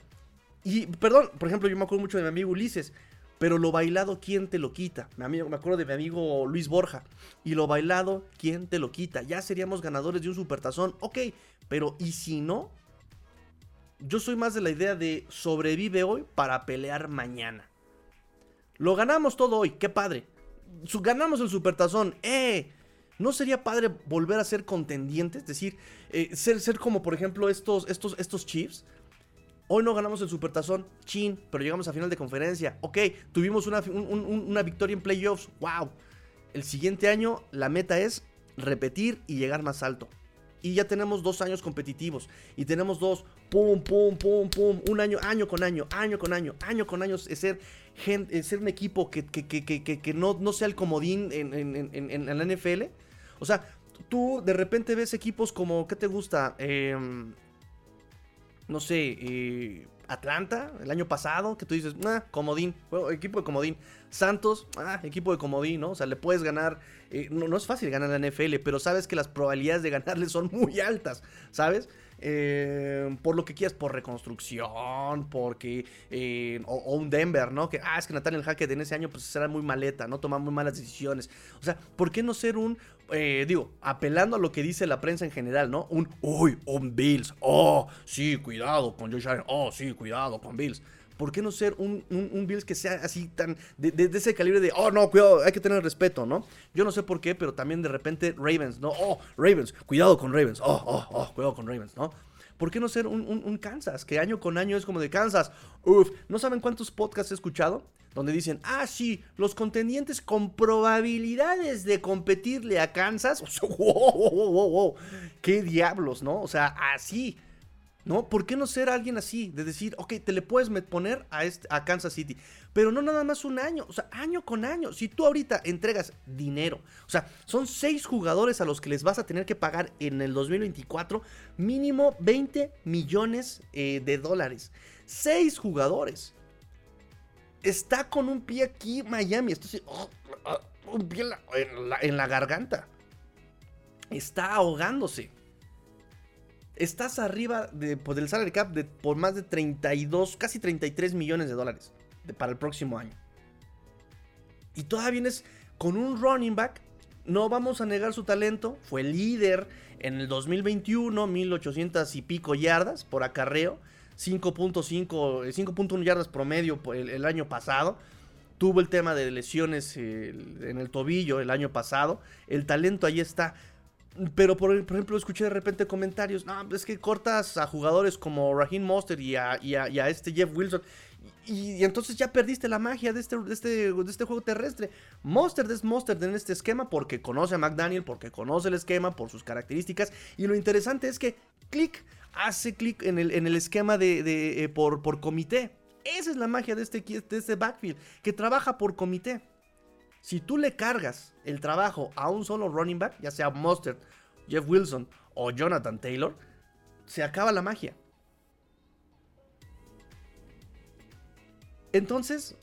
S1: Y, perdón, por ejemplo, yo me acuerdo mucho de mi amigo Ulises. Pero lo bailado, ¿quién te lo quita? Me, me acuerdo de mi amigo Luis Borja. Y lo bailado, ¿quién te lo quita? Ya seríamos ganadores de un supertazón. Ok, pero ¿y si no? Yo soy más de la idea de sobrevive hoy para pelear mañana. Lo ganamos todo hoy, qué padre. Ganamos el supertazón, ¡eh! ¿No sería padre volver a ser contendientes? Es decir, eh, ser, ser como por ejemplo estos, estos, estos Chiefs. Hoy no ganamos el supertazón, chin, pero llegamos a final de conferencia. Ok, tuvimos una, una victoria en playoffs, wow. El siguiente año la meta es repetir y llegar más alto. Y ya tenemos dos años competitivos. Y tenemos dos, pum, pum, pum, pum. Un año, año con año, año con año, año con año. Es ser, ser un equipo que, que, no, no, sea el comodín en, en, la NFL. O sea, tú de repente ves equipos como, ¿qué te gusta? Em, no sé, eh, Atlanta el año pasado, que tú dices, ah, comodín, equipo de comodín. Santos, ah, equipo de comodín, ¿no? O sea, le puedes ganar, eh, no, es fácil ganar la NFL, pero sabes que las probabilidades de ganarle son muy altas, ¿sabes? Eh, por lo que quieras, por reconstrucción, porque. Eh, o, un Denver, ¿no? Que, ah, es que Nathaniel Hackett en ese año pues será muy maleta, ¿no? Toma muy malas decisiones. O sea, ¿por qué no ser un. Eh, digo, apelando a lo que dice la prensa en general, ¿no? Un, uy, un Bills. Oh, sí, cuidado con Josh Allen. Oh, sí, cuidado con Bills. ¿Por qué no ser un, Bills que sea así tan. De, ese calibre de. Oh, no, cuidado, hay que tener respeto, ¿no? Yo no sé por qué, pero también de repente Ravens, ¿no? Oh, Ravens, cuidado con Ravens. Oh, oh, oh, cuidado con Ravens, ¿no? ¿Por qué no ser un, un, Kansas? Que año con año es como de Kansas. Uf, ¿no saben cuántos podcasts he escuchado? Donde dicen, ah, sí, los contendientes con probabilidades de competirle a Kansas. wow, wow, wow, wow. ¿Qué diablos, no? O sea, así. ¿No? ¿Por qué no ser alguien así? De decir, ok, te le puedes poner a, este, Kansas City, pero no nada más un año, o sea, año con año. Si tú ahorita entregas dinero, o sea, son seis jugadores a los que les vas a tener que pagar en el 2024 mínimo 20 millones eh, de dólares. Seis jugadores. Está con un pie aquí Miami, esto oh, oh, un pie en la garganta. Está ahogándose estás arriba de, pues, del salary cap de, por más de 32, casi 33 millones de dólares para el próximo año. Y todavía vienes con un running back. No vamos a negar su talento. Fue líder en el 2021, 1800 y pico yardas por acarreo. 5.5, 5.1 yardas promedio el, el, año pasado. Tuvo el tema de lesiones en el tobillo el año pasado. El talento ahí está. Pero por, ejemplo, escuché de repente comentarios, no, es que cortas a jugadores como Raheem Monster y a, este Jeff Wilson. Y, entonces ya perdiste la magia de este, este, este juego terrestre. Monster es Monster en este esquema porque conoce a McDaniel, porque conoce el esquema, por sus características. Y lo interesante es que clic hace clic en el, esquema de, eh, por, por comité. Esa es la magia de este, de este backfield, que trabaja por comité. Si tú le cargas el trabajo a un solo running back, ya sea Mustard, Jeff Wilson o Jonathan Taylor, se acaba la magia. Entonces,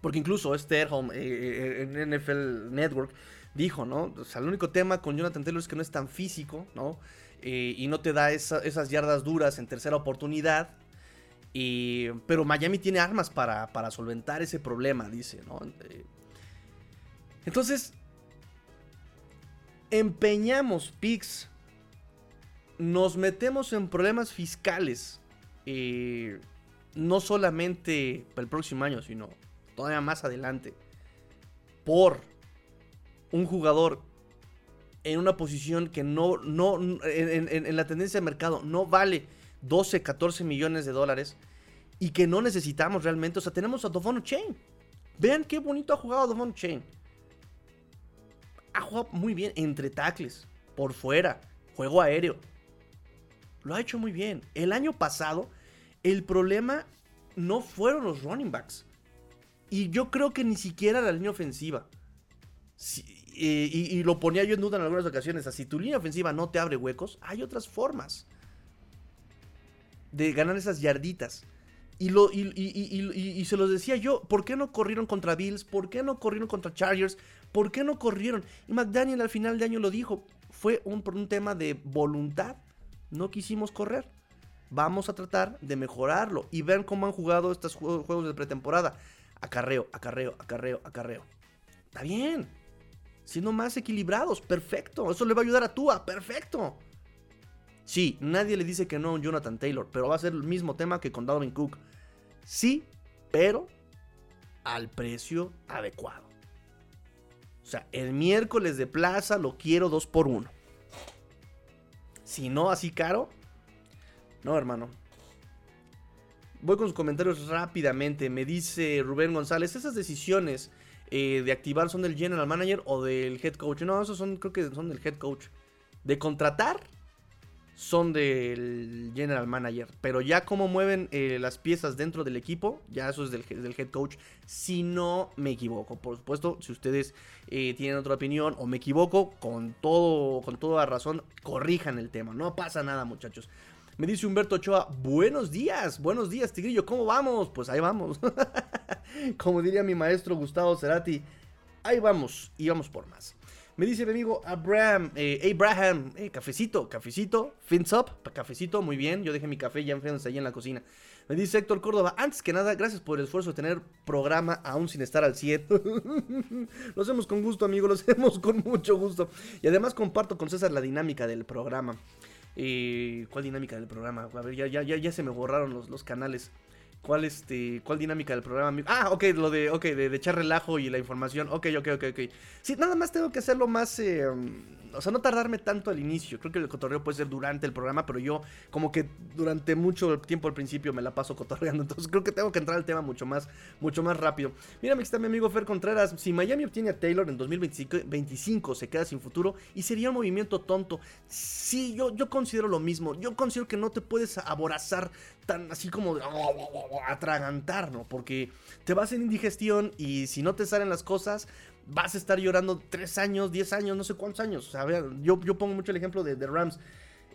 S1: porque incluso Esther Home eh, eh, en NFL Network dijo, ¿no? El único tema con Jonathan Taylor es que no es tan físico, ¿no? Eh, y no te da esas yardas duras en tercera oportunidad. pero Miami tiene armas para, para solventar ese problema, dice, ¿no? Entonces, empeñamos picks, nos metemos en problemas fiscales, eh, no solamente para el próximo año, sino todavía más adelante, por un jugador en una posición que no, no, en, la tendencia de mercado no vale 12, 14 millones de dólares y que no necesitamos realmente. O sea, tenemos a Dovon Chain. Vean qué bonito ha jugado Dovon Chain ha jugado muy bien entre tackles, por fuera, juego aéreo. Lo ha hecho muy bien. El año pasado, el problema no fueron los running backs. Y yo creo que ni siquiera la línea ofensiva. Eh, y, lo ponía yo en duda en algunas ocasiones. si tu línea ofensiva no te abre huecos, hay otras formas de ganar esas yarditas. Y, lo, y, y, se los decía yo, ¿por qué no corrieron contra Bills? ¿Por qué no corrieron contra Chargers? ¿Por qué no corrieron? Y McDaniel al final de año lo dijo, fue un, por un tema de voluntad, no quisimos correr. Vamos a tratar de mejorarlo y ver cómo han jugado estos juegos de pretemporada. Acarreo, acarreo, acarreo, acarreo. Está bien. Siendo más equilibrados, perfecto. Eso le va a ayudar a Tua, perfecto. Sí, nadie le dice que no a Jonathan Taylor, pero va a ser el mismo tema que con Dalvin Cook. Sí, pero al precio adecuado. O sea, el miércoles de plaza lo quiero 2 por 1 Si no así caro, no, hermano. Voy con sus comentarios rápidamente. Me dice Rubén González, esas decisiones eh, de activar son del general manager o del head coach. No, esos son, creo que son del head coach. De contratar son del general manager. Pero ya cómo mueven eh, las piezas dentro del equipo, ya eso es del, head coach. Si no me equivoco, por supuesto, si ustedes eh, tienen otra opinión o me equivoco, con todo, con toda razón, corrijan el tema. No pasa nada, muchachos. Me dice Humberto Ochoa, buenos días, buenos días, Tigrillo, ¿cómo vamos? Pues ahí vamos. Como diría mi maestro Gustavo Cerati, ahí vamos y vamos por más. Me dice mi amigo Abraham, eh, Abraham, eh, cafecito, cafecito, fins up, cafecito, muy bien. Yo dejé mi café ya enfrente ahí en la cocina. Me dice Héctor Córdoba, antes que nada, gracias por el esfuerzo de tener programa aún sin estar al 100. lo hacemos con gusto, amigo, lo hacemos con mucho gusto. Y además comparto con César la dinámica del programa. Eh, ¿Cuál dinámica del programa? A ver, ya, ya, ya, ya se me borraron los, los canales. ¿Cuál, este, ¿Cuál dinámica del programa? Ah, ok, lo de, okay, de, echar relajo y la información. Ok, ok, ok, ok. Sí, nada más tengo que hacerlo más... Eh, o sea, no tardarme tanto al inicio. Creo que el cotorreo puede ser durante el programa, pero yo como que durante mucho tiempo al principio me la paso cotorreando. Entonces creo que tengo que entrar al tema mucho más, mucho más rápido. Mira, aquí está mi amigo Fer Contreras. Si Miami obtiene a Taylor en 2025, se queda sin futuro y sería un movimiento tonto. Sí, yo, yo considero lo mismo. Yo considero que no te puedes aborazar tan así como de atragantar, ¿no? Porque te vas en indigestión y si no te salen las cosas, vas a estar llorando 3 años, 10 años, no sé cuántos años. Yo, yo pongo mucho el ejemplo de, Rams.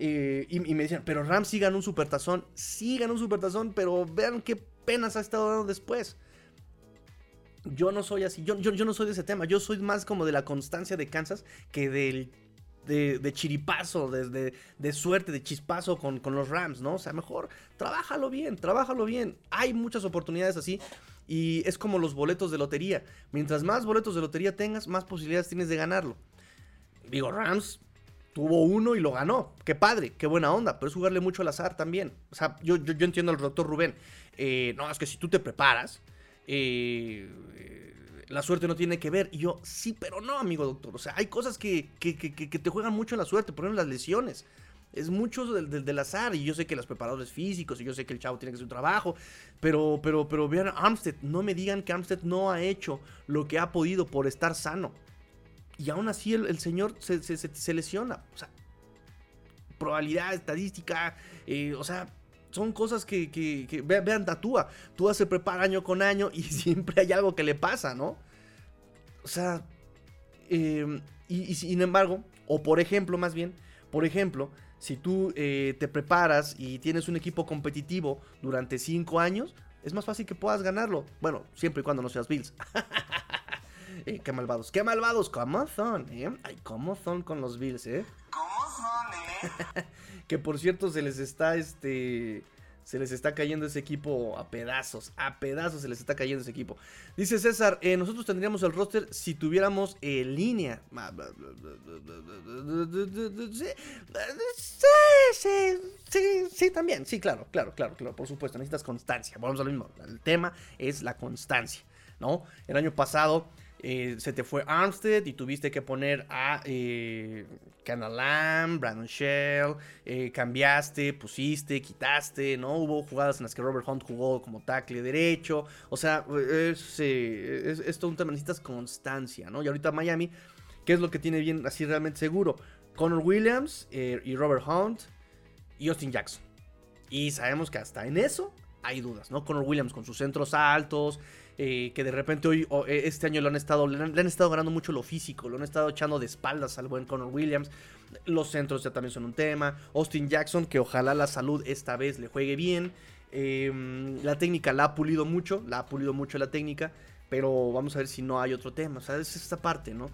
S1: Eh, y, me decían, pero Rams sí ganó un supertazón. Sí ganó un supertazón, pero vean qué penas ha estado dando después. Yo no soy así, yo, yo, yo no soy de ese tema. Yo soy más como de la constancia de Kansas que del de, chiripazo, de, de, suerte, de chispazo con, con, los Rams, ¿no? O sea, mejor trabájalo bien, trabájalo bien. Hay muchas oportunidades así y es como los boletos de lotería. Mientras más boletos de lotería tengas, más posibilidades tienes de ganarlo. Digo, Rams tuvo uno y lo ganó. Qué padre, qué buena onda, pero es jugarle mucho al azar también. O sea, yo, yo, entiendo al doctor Rubén. Eh, no, es que si tú te preparas, eh, la suerte no tiene que ver. Y yo, sí, pero no, amigo doctor. O sea, hay cosas que, que, te juegan mucho en la suerte, por ejemplo, las lesiones. Es mucho del, azar. Y yo sé que los preparadores físicos, y yo sé que el chavo tiene que hacer un trabajo. Pero, pero, pero vean, Armstead, no me digan que Armstead no ha hecho lo que ha podido por estar sano. Y aún así el, señor se, lesiona. O sea, probabilidad, estadística, eh, o sea, son cosas que, que, vean, tatúa. Tú se prepara año con año y siempre hay algo que le pasa, ¿no? O sea, em, y, sin embargo, o por ejemplo, más bien, por ejemplo, si tú eh, te preparas y tienes un equipo competitivo durante 5 años, es más fácil que puedas ganarlo. Bueno, siempre y cuando no seas Bills. Eh, qué malvados, qué malvados, ¿cómo son? Eh? Ay, ¿cómo son con los Bills, eh? ¿Cómo eh? Que por cierto se les está este se les está cayendo ese equipo a pedazos, a pedazos se les está cayendo ese equipo. Dice César, eh, nosotros tendríamos el roster si tuviéramos línea. Sí, sí, sí, sí, también, sí, claro, claro, claro, claro, por supuesto, necesitas constancia. Vamos a lo mismo, el tema es la constancia, ¿no? El año pasado eh, se te fue Armstead y tuviste que poner a eh, Brandon Shell, eh, cambiaste, pusiste, quitaste, ¿no? Hubo jugadas en las que Robert Hunt jugó como tackle derecho, o sea, es, es, es todo un tema, necesitas constancia, ¿no? Y ahorita Miami, ¿qué es lo que tiene bien así realmente seguro? Connor Williams y Robert Hunt y Austin Jackson. Y sabemos que hasta en eso hay dudas, ¿no? Connor Williams con sus centros altos, eh, que de repente hoy, eh, este año lo han estado, le han, estado ganando mucho lo físico, lo han estado echando de espaldas al buen Connor Williams. Los centros ya también son un tema. Austin Jackson, que ojalá la salud esta vez le juegue bien. Em, la técnica la ha pulido mucho, la ha pulido mucho la técnica, pero vamos a ver si no hay otro tema. O sea, es esta parte, ¿no?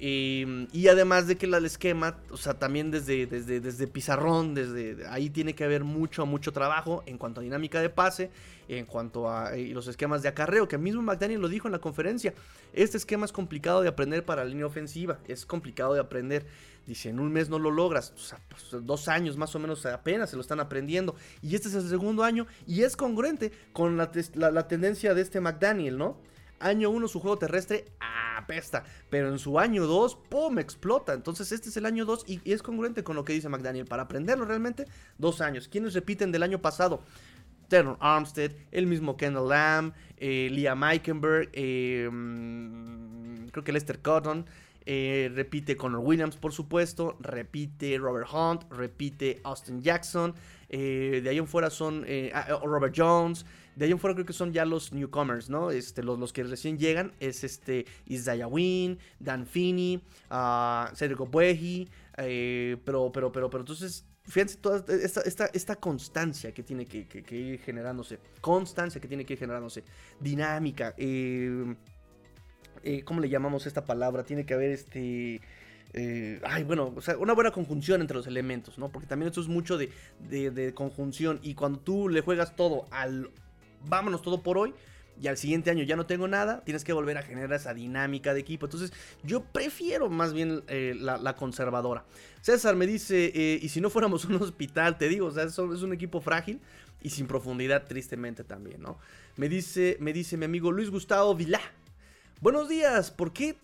S1: Em, y además de que el esquema, o sea, también desde, desde, desde pizarrón, desde ahí tiene que haber mucho, mucho trabajo en cuanto a dinámica de pase, en cuanto a los esquemas de acarreo, que mismo McDaniel lo dijo en la conferencia. Este esquema es complicado de aprender para la línea ofensiva, es complicado de aprender. Dice, en un mes no lo logras, o sea, pues, dos años más o menos apenas se lo están aprendiendo. Y este es el segundo año y es congruente con la, la tendencia de este McDaniel, ¿no? Año 1 su juego terrestre apesta, pero en su año 2, ¡pum! explota. Entonces este es el año 2 y, es congruente con lo que dice McDaniel. Para aprenderlo realmente, dos años. ¿Quiénes repiten del año pasado? Terrence Armstead, el mismo Kendall Lamb, eh, Liam eh, mm, creo que Lester Cotton. Eh, repite Connor Williams, por supuesto. Repite Robert Hunt. Repite Austin Jackson. de ahí en fuera son ah, Robert Jones. De ahí en fuera creo que son ya los newcomers, ¿no? Este, los, los que recién llegan es este Isaiah Wynn, Dan Finney, uh, Cedric eh, pero, pero, pero, pero entonces fíjense toda esta, esta, constancia que tiene que, ir generándose. Constancia que tiene que ir generándose. Dinámica. Eh, eh, ¿Cómo le llamamos esta palabra? Tiene que haber este... ay, bueno, o sea, una buena conjunción entre los elementos, ¿no? Porque también esto es mucho de, de, conjunción. Y cuando tú le juegas todo al vámonos todo por hoy. Y al siguiente año ya no tengo nada, tienes que volver a generar esa dinámica de equipo. Entonces, yo prefiero más bien eh, la, conservadora. César me dice: eh, Y si no fuéramos un hospital, te digo, o sea, es, un equipo frágil y sin profundidad, tristemente también, ¿no? Me dice, me dice mi amigo Luis Gustavo Vilá. Buenos días, ¿por qué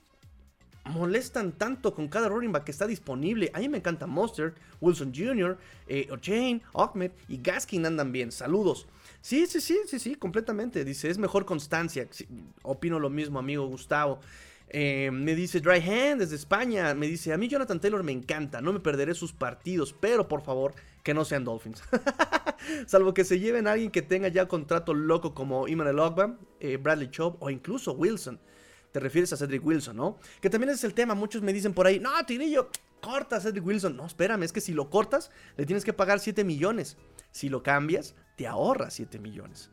S1: molestan tanto con cada running back que está disponible. A mí me encanta Monster, Wilson Jr., eh, O'Chain, Ahmed y Gaskin andan bien. Saludos. Sí, sí, sí, sí, sí, completamente. Dice, es mejor constancia. opino lo mismo, amigo Gustavo. Eh, me dice Dry Hand desde España. Me dice, a mí Jonathan Taylor me encanta. No me perderé sus partidos, pero por favor, que no sean Dolphins. Salvo que se lleven a alguien que tenga ya contrato loco como Iman Ogba, eh, Bradley Chubb o incluso Wilson. Te refieres a Cedric Wilson, ¿no? Que también es el tema. Muchos me dicen por ahí, no, Tirillo, corta a Cedric Wilson. No, espérame, es que si lo cortas, le tienes que pagar 7 millones. Si lo cambias, te ahorra 7 millones.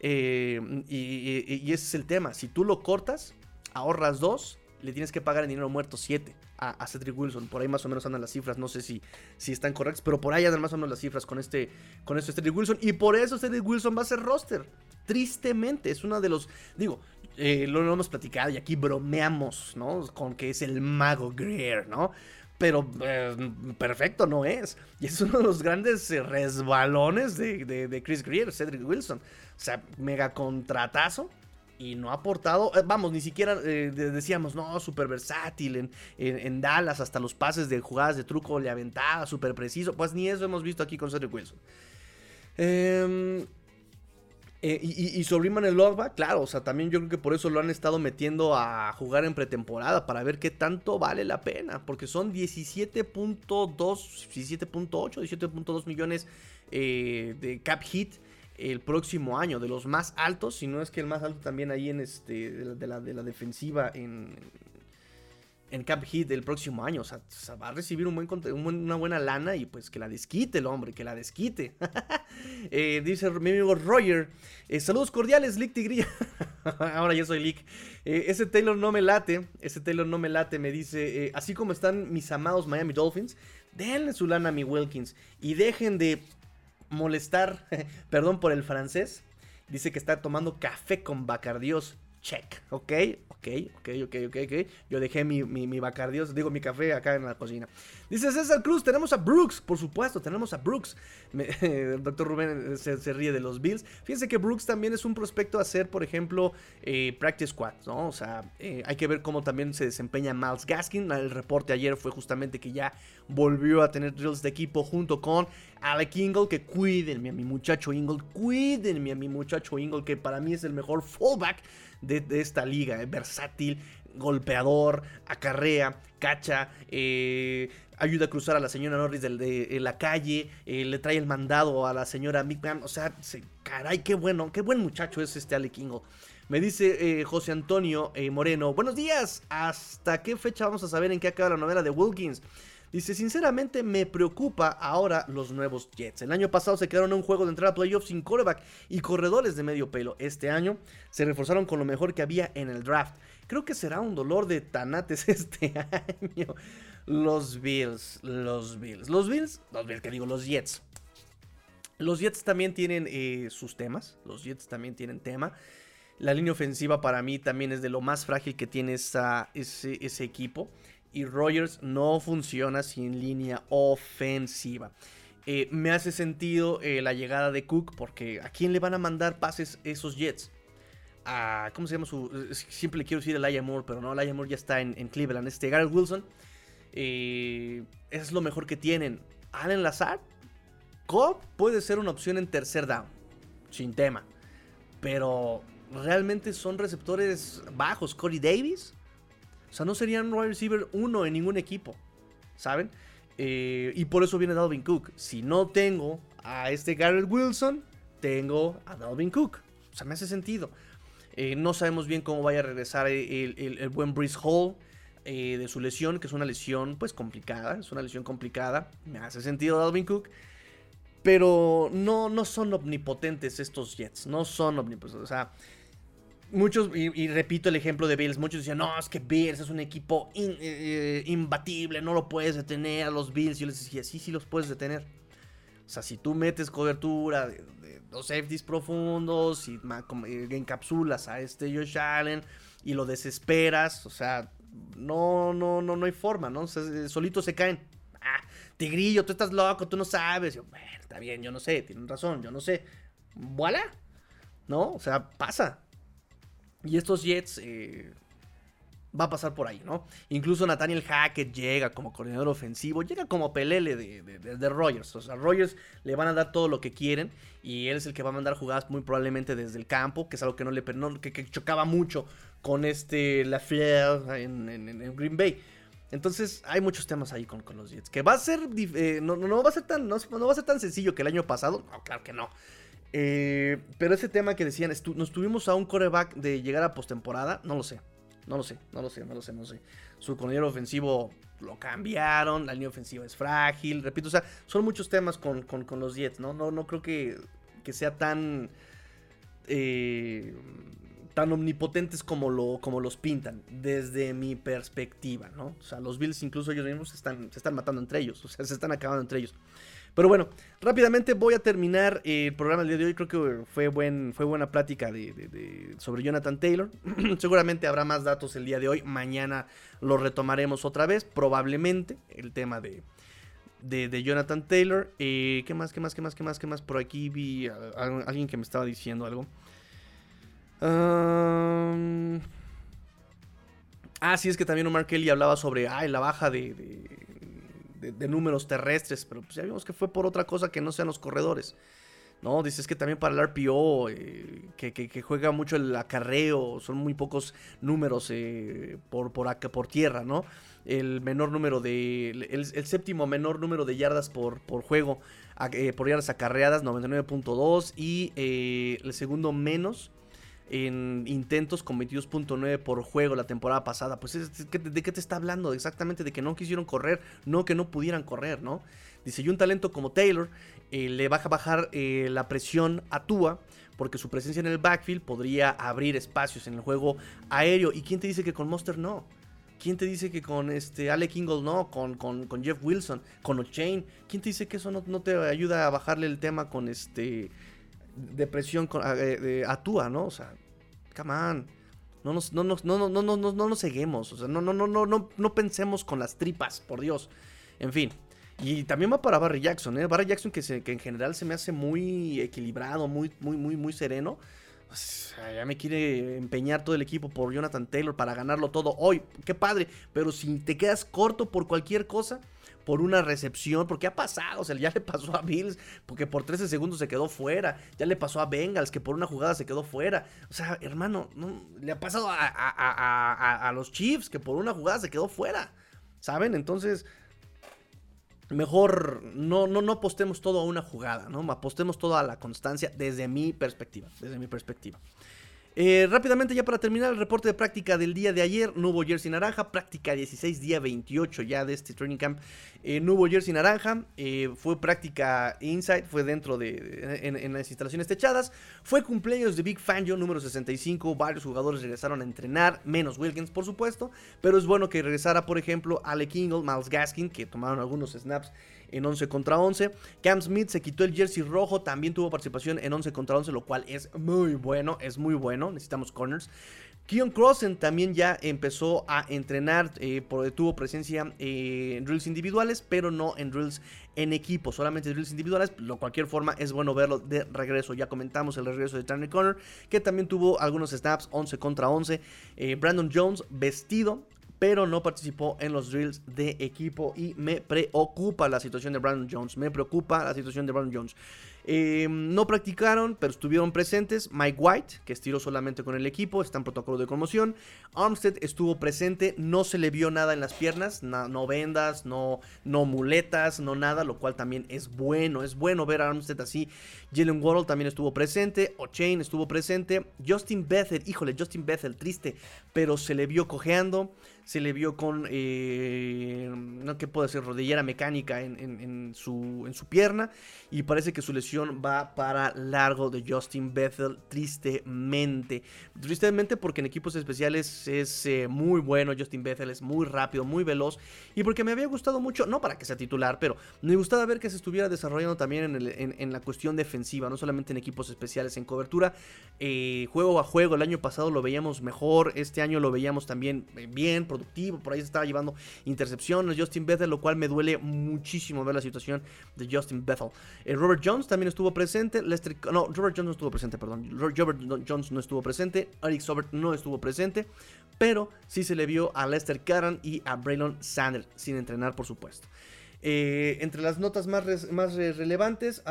S1: Eh, y, ese es el tema. Si tú lo cortas, ahorras 2, le tienes que pagar en dinero muerto 7 a, Cedric Wilson. Por ahí más o menos andan las cifras. No sé si, si están correctas, pero por ahí andan más o menos las cifras con este, con este Cedric Wilson. Y por eso Cedric Wilson va a ser roster. Tristemente, es uno de los. Digo, eh, lo, lo, hemos platicado y aquí bromeamos, ¿no? Con que es el mago Greer, ¿no? Pero eh, perfecto no es. Y es uno de los grandes eh, resbalones de, Chris Greer, Cedric Wilson. O sea, mega contratazo. Y no ha aportado, eh, vamos, ni siquiera decíamos, no, súper versátil en, Dallas, hasta los pases de jugadas de truco le aventaba, súper preciso. Pues ni eso hemos visto aquí con Cedric Wilson. Eh, eh, y, y, sobre el Logba, claro, o sea, también yo creo que por eso lo han estado metiendo a jugar en pretemporada, para ver qué tanto vale la pena, porque son 17.2, 17.8, 17.2 millones eh, de cap hit el próximo año, de los más altos, si no es que el más alto también ahí en este, de la defensiva en, en Camp Hit del próximo año. O sea, va a recibir un buen, una buena lana y pues que la desquite el hombre, que la desquite. Eh, dice mi amigo Roger, eh, saludos cordiales, Lick Tigría. Ahora yo soy Lick. Eh, ese Taylor no me late, ese Taylor no me late, me dice, así como están mis amados Miami Dolphins, denle su lana a mi Wilkins y dejen de molestar, perdón por el francés. Dice que está tomando café con Bacardios check, ¿ok? Ok, ok, ok, ok, ok. Yo dejé mi, mi, mi Bacardios, digo mi café acá en la cocina. Dice César Cruz, tenemos a Brooks, por supuesto, tenemos a Brooks. el doctor Rubén se, ríe de los Bills. Fíjense que Brooks también es un prospecto a hacer, por ejemplo, eh, Practice Squad, ¿no? O sea, eh, hay que ver cómo también se desempeña Miles Gaskin. El reporte ayer fue justamente que ya volvió a tener drills de equipo junto con Alec Ingle, que cuídenme a mi muchacho Ingle, cuídenme a mi muchacho Ingle, que para mí es el mejor fullback de, esta liga, eh, versátil, golpeador, acarrea, cacha, eh, ayuda a cruzar a la señora Norris de, la calle, eh, le trae el mandado a la señora McMahon, o sea, caray, qué bueno, qué buen muchacho es este Alec Ingle. Me dice José Antonio Moreno, buenos días, ¿hasta qué fecha vamos a saber en qué acaba la novela de Wilkins? Dice, sinceramente me preocupa ahora los nuevos Jets. El año pasado se quedaron en un juego de entrada a playoffs sin quarterback y corredores de medio pelo. Este año se reforzaron con lo mejor que había en el draft. Creo que será un dolor de tanates este año. Los Bills, los Bills, los Bills, los Bills, que digo, los Jets. Los Jets también tienen eh, sus temas. Los Jets también tienen tema. La línea ofensiva para mí también es de lo más frágil que tiene ese, equipo. Y Rogers no funciona sin línea ofensiva. Eh, me hace sentido eh, la llegada de Cook porque ¿a quién le van a mandar pases esos Jets? A, ¿Cómo se llama su...? Siempre quiero decir Elijah Moore, pero no, Elijah Moore ya está en, Cleveland. Este Garrett Wilson es lo mejor que tienen. Allen Lazard Cobb puede ser una opción en tercer down, sin tema. Pero realmente son receptores bajos. Corey Davis, o sea, no serían wide receiver uno en ningún equipo, ¿saben? Eh, y por eso viene Dalvin Cook. Si no tengo a este Garrett Wilson, tengo a Dalvin Cook. O sea, me hace sentido. Eh, no sabemos bien cómo vaya a regresar el, buen Breeze Hall eh, de su lesión, que es una lesión pues complicada. Es una lesión complicada. Me hace sentido Dalvin Cook. Pero no, no son omnipotentes estos Jets. No son omnipotentes. O sea, muchos, y, repito el ejemplo de Bills, muchos decían, no, es que Bills es un equipo eh, imbatible, no lo puedes detener a los Bills. Yo les decía, sí, sí los puedes detener. O sea, si tú metes cobertura de, los safeties profundos y eh, encapsulas a este Josh Allen y lo desesperas, o sea, no, no, no, no hay forma, ¿no? O solitos se caen. Ah, Tigrillo, tú estás loco, tú no sabes. Bueno, está bien, yo no sé, tienen razón, yo no sé. Voilà. ¿No? O sea, pasa. Y estos Jets eh, va a pasar por ahí, ¿no? Incluso Nathaniel Hackett llega como coordinador ofensivo, llega como pelele de, de, Rogers. O sea, Rogers le van a dar todo lo que quieren y él es el que va a mandar jugadas muy probablemente desde el campo, que es algo que no le que, chocaba mucho con este Lafleur en, en Green Bay. Entonces hay muchos temas ahí con, los Jets. Que va a ser. Eh, no, va a ser tan. No, va a ser tan sencillo que el año pasado. No, claro que no. Eh, pero ese tema que decían, nos tuvimos a un coreback de llegar a postemporada. No lo sé. No lo sé, no lo sé, no lo sé, no sé. Su coordinador ofensivo lo cambiaron. La línea ofensiva es frágil. Repito, o sea, son muchos temas con, los Jets, ¿no? No, no creo que, que sea tan. Eh, tan omnipotentes como, lo, como los pintan, desde mi perspectiva, ¿no? O sea, los Bills incluso ellos mismos se están, se están matando entre ellos, o sea, se están acabando entre ellos. Pero bueno, rápidamente voy a terminar el programa del día de hoy. Creo que fue, buen, fue buena plática de, sobre Jonathan Taylor. Seguramente habrá más datos el día de hoy. Mañana lo retomaremos otra vez. Probablemente el tema de, de, Jonathan Taylor. Eh, ¿Qué más? ¿Qué más? ¿Qué más? ¿Qué más? ¿Qué más? Por aquí vi a alguien que me estaba diciendo algo ah, sí, es que también Omar Kelly hablaba sobre la baja de, de, números terrestres, pero pues ya vimos que fue por otra cosa que no sean los corredores. No, dices que también para el RPO, eh, que, juega mucho el acarreo, son muy pocos números eh, por, por, por tierra, ¿no? El menor número de. El, séptimo menor número de yardas por, por juego, eh, por yardas acarreadas, 99.2. Y el segundo menos en intentos con 22.9 por juego la temporada pasada. Pues, ¿de qué te está hablando? Exactamente de que no quisieron correr, no que no pudieran correr, ¿no? Dice, y un talento como Taylor eh, le va a bajar eh, la presión a Tua, porque su presencia en el backfield podría abrir espacios en el juego aéreo. ¿Y quién te dice que con Monster no? ¿Quién te dice que con este Alec Ingle no? Con, con, Jeff Wilson, con O'Chain. ¿Quién te dice que eso no, no, te ayuda a bajarle el tema con este depresión con, eh, actúa, ¿no? O sea, come on. No nos, no, no, no, no, no, no nos ceguemos. O sea, no, no, no, no, no, no pensemos con las tripas, por Dios. En fin. Y también va para Barry Jackson, ¿eh? Barry Jackson que, que en general se me hace muy equilibrado, muy, muy, muy, muy sereno. ya me quiere empeñar todo el equipo por Jonathan Taylor para ganarlo todo hoy. Qué padre. Pero si te quedas corto por cualquier cosa, por una recepción, porque ha pasado, o sea, ya le pasó a Bills, porque por 13 segundos se quedó fuera, ya le pasó a Bengals, que por una jugada se quedó fuera, o sea, hermano, le ha pasado a, los Chiefs, que por una jugada se quedó fuera, ¿saben? Entonces, mejor no, no, no apostemos todo a una jugada, ¿no? Apostemos todo a la constancia desde mi perspectiva, desde mi perspectiva. Eh, rápidamente ya para terminar el reporte de práctica del día de ayer, no hubo jersey naranja, práctica 16, día 28 ya de este training camp, eh, no hubo jersey naranja, eh, fue práctica inside, fue dentro de, en, las instalaciones techadas, fue cumpleaños de Big Fangio número 65, varios jugadores regresaron a entrenar, menos Wilkins por supuesto, pero es bueno que regresara por ejemplo Ale Kingle, Miles Gaskin, que tomaron algunos snaps en 11 contra 11. Cam Smith se quitó el jersey rojo, también tuvo participación en 11 contra 11, lo cual es muy bueno, es muy bueno, necesitamos corners. Keon Crossen también ya empezó a entrenar, eh, tuvo presencia eh, en drills individuales, pero no en drills en equipo, solamente drills individuales. De cualquier forma, es bueno verlo de regreso. Ya comentamos el regreso de Turner Connor, que también tuvo algunos snaps 11 contra 11. Eh, Brandon Jones vestido pero no participó en los drills de equipo y me preocupa la situación de Brandon Jones. Me preocupa la situación de Brandon Jones. Eh, no practicaron, pero estuvieron presentes. Mike White, que estiró solamente con el equipo, está en protocolo de conmoción. Armstead estuvo presente, no se le vio nada en las piernas, no, vendas, no, muletas, no nada, lo cual también es bueno. Es bueno ver a Armstead así. Jalen Waddle también estuvo presente. O'Chain estuvo presente. Justin Bethel, híjole, Justin Bethel, triste, pero se le vio cojeando se le vio con, eh, no que puede ser, rodillera mecánica en, su, en su pierna y parece que su lesión va para largo de Justin Bethel, tristemente. Tristemente porque en equipos especiales es eh, muy bueno, Justin Bethel es muy rápido, muy veloz y porque me había gustado mucho, no para que sea titular, pero me gustaba ver que se estuviera desarrollando también en, la cuestión defensiva, no solamente en equipos especiales, en cobertura, eh, juego a juego, el año pasado lo veíamos mejor, este año lo veíamos también bien, productivo, por ahí se estaba llevando intercepciones Justin Bethel, lo cual me duele muchísimo ver la situación de Justin Bethel. Eh, Robert Jones también estuvo presente, Lester, no, Robert Jones no estuvo presente, perdón, Robert Jones no estuvo presente, Eric Sobert no estuvo presente, pero sí se le vio a Lester Caron y a Braylon Sanders, sin entrenar por supuesto. Eh, entre las notas más, más relevantes,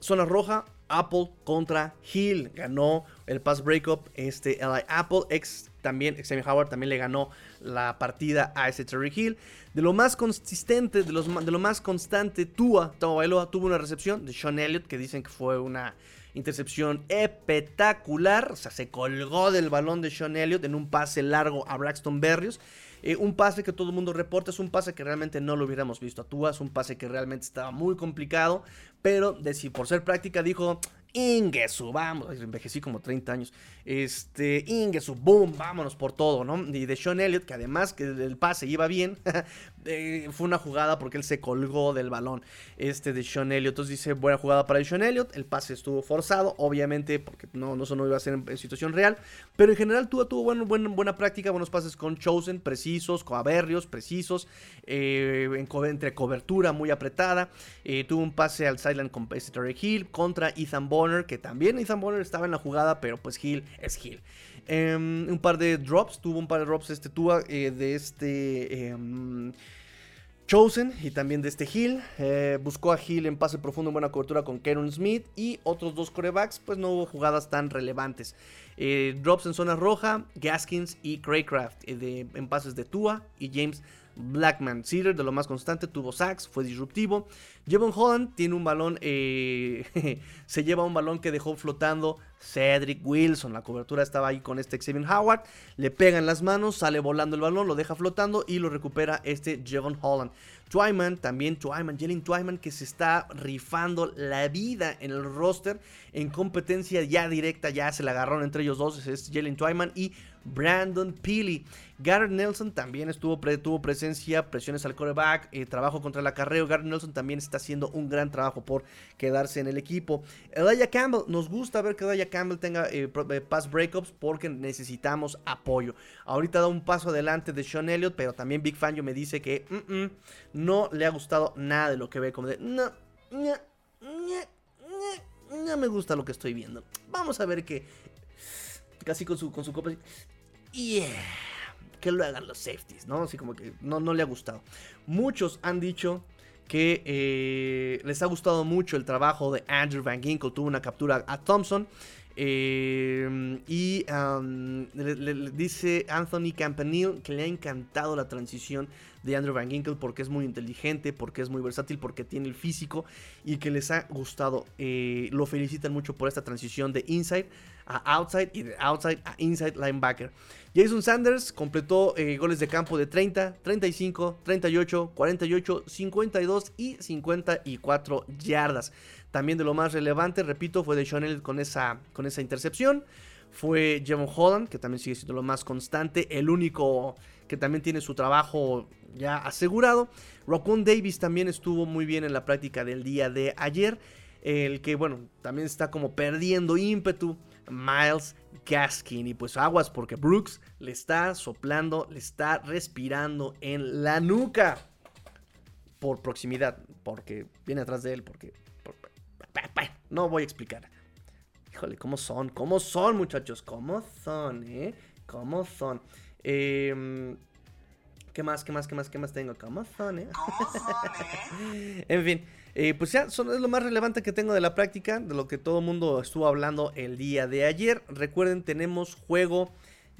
S1: zona roja, Apple contra Hill. Ganó el pass breakup. Este Eli Apple, ex también, Xavier Howard también le ganó la partida a ese Terry Hill. De lo más consistente, de, los, de lo más constante, Tua Bailoa tuvo una recepción de Sean Elliott, que dicen que fue una intercepción espectacular. O sea, se colgó del balón de Sean Elliott en un pase largo a Braxton Berrios. Eh, un pase que todo el mundo reporta, es un pase que realmente no lo hubiéramos visto a Tua, es un pase que realmente estaba muy complicado, pero de si por ser práctica dijo, Ingesu, vamos, envejecí como 30 años. Este, Ingesu, boom, vámonos por todo, ¿no? Y de Sean Elliott, que además que el pase iba bien, eh, fue una jugada porque él se colgó del balón. Este de Sean Elliott, entonces dice, buena jugada para Sean Elliott. El pase estuvo forzado, obviamente, porque no, no, eso no iba a ser en, situación real. Pero en general tuvo, tuvo buena práctica, buenos pases con Chosen, precisos, coaberrios, precisos, eh, entre cobertura muy apretada. Eh, tuvo un pase al sideline con Terry Hill contra Ethan Bonner, que también Ethan Bonner estaba en la jugada, pero pues Hill es Hill. Em, un par de drops, tuvo un par de drops este Tua de este em, Chosen y también de este Hill. Eh, buscó a Hill en pase profundo en buena cobertura con Karen Smith y otros dos corebacks, pues no hubo jugadas tan relevantes. Eh, drops en zona roja, Gaskins y Craycraft en pases de Tua y James Blackman. Cedar, de lo más constante, tuvo sacks, fue disruptivo. Jevon Holland tiene un balón, eh, se lleva un balón que dejó flotando Cedric Wilson. La cobertura estaba ahí con este Xavier Howard. Le pega en las manos, sale volando el balón, lo deja flotando y lo recupera este Jevon Holland. Twyman, también Twyman, Jalen Twyman que se está rifando la vida en el roster en competencia ya directa, ya se la agarraron entre ellos dos, es Jalen Twyman y Brandon Peely. Garrett Nelson también estuvo tuvo presencia, presiones al coreback, eh, trabajo contra el acarreo. Garrett Nelson también está haciendo un gran trabajo por quedarse en el equipo. Elijah Campbell, nos gusta ver que Elijah Campbell tenga eh, eh, pass breakups porque necesitamos apoyo. Ahorita da un paso adelante de Sean Elliott, pero también Big Fan yo me dice que mm, mm, no le ha gustado nada de lo que ve, como de no, no, no, no me gusta lo que estoy viendo. Vamos a ver que casi con su, con su copa. Yeah. Que lo hagan los safeties, ¿no? Así como que no, no le ha gustado. Muchos han dicho que eh, les ha gustado mucho el trabajo de Andrew Van Ginkle. Tuvo una captura a Thompson. Eh, y le, dice Anthony Campanile que le ha encantado la transición de Andrew Van Ginkel porque es muy inteligente, porque es muy versátil, porque tiene el físico y que les ha gustado. Eh, lo felicitan mucho por esta transición de inside a outside y de outside a inside linebacker. Jason Sanders completó eh, goles de campo de 30, 35, 38, 48, 52 y 54 yardas. También de lo más relevante, repito, fue de Sean con esa, con esa intercepción. Fue Jevon Holland, que también sigue siendo lo más constante. El único que también tiene su trabajo ya asegurado. Rockwell Davis también estuvo muy bien en la práctica del día de ayer. El que, bueno, también está como perdiendo ímpetu. Miles Gaskin. Y pues aguas porque Brooks le está soplando, le está respirando en la nuca. Por proximidad, porque viene atrás de él, porque... no voy a explicar. Híjole, ¿cómo son? ¿Cómo son, muchachos? ¿Cómo son, eh? ¿Cómo son? Eh, ¿Qué más? ¿Qué más? ¿Qué más? ¿Qué más tengo? ¿Cómo son, eh? en fin. Eh, pues ya son, es lo más relevante que tengo de la práctica, de lo que todo el mundo estuvo hablando el día de ayer. Recuerden, tenemos juego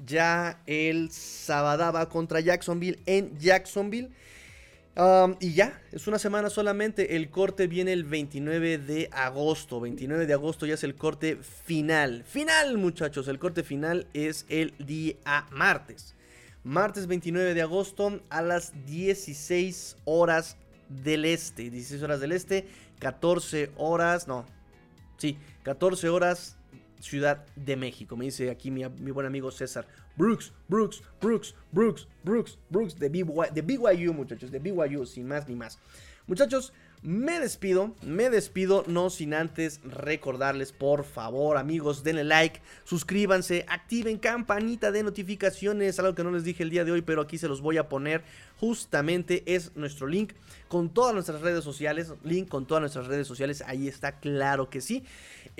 S1: ya el Sabadaba contra Jacksonville en Jacksonville. y ya, es una semana solamente. El corte viene el 29 de agosto. 29 de agosto ya es el corte final. Final, muchachos. El corte final es el día martes. Martes 29 de agosto a las 16 horas del este. 16 horas del este, 14 horas, no, sí, 14 horas Ciudad de México. Me dice aquí mi, buen amigo César. Brooks, Brooks, Brooks, Brooks, Brooks, Brooks de, de BYU, muchachos, de BYU, sin más ni más. Muchachos, me despido, me despido, no sin antes recordarles, por favor, amigos, denle like, suscríbanse, activen campanita de notificaciones, algo que no les dije el día de hoy, pero aquí se los voy a poner. Justamente es nuestro link con todas nuestras redes sociales, link con todas nuestras redes sociales, ahí está, claro que sí.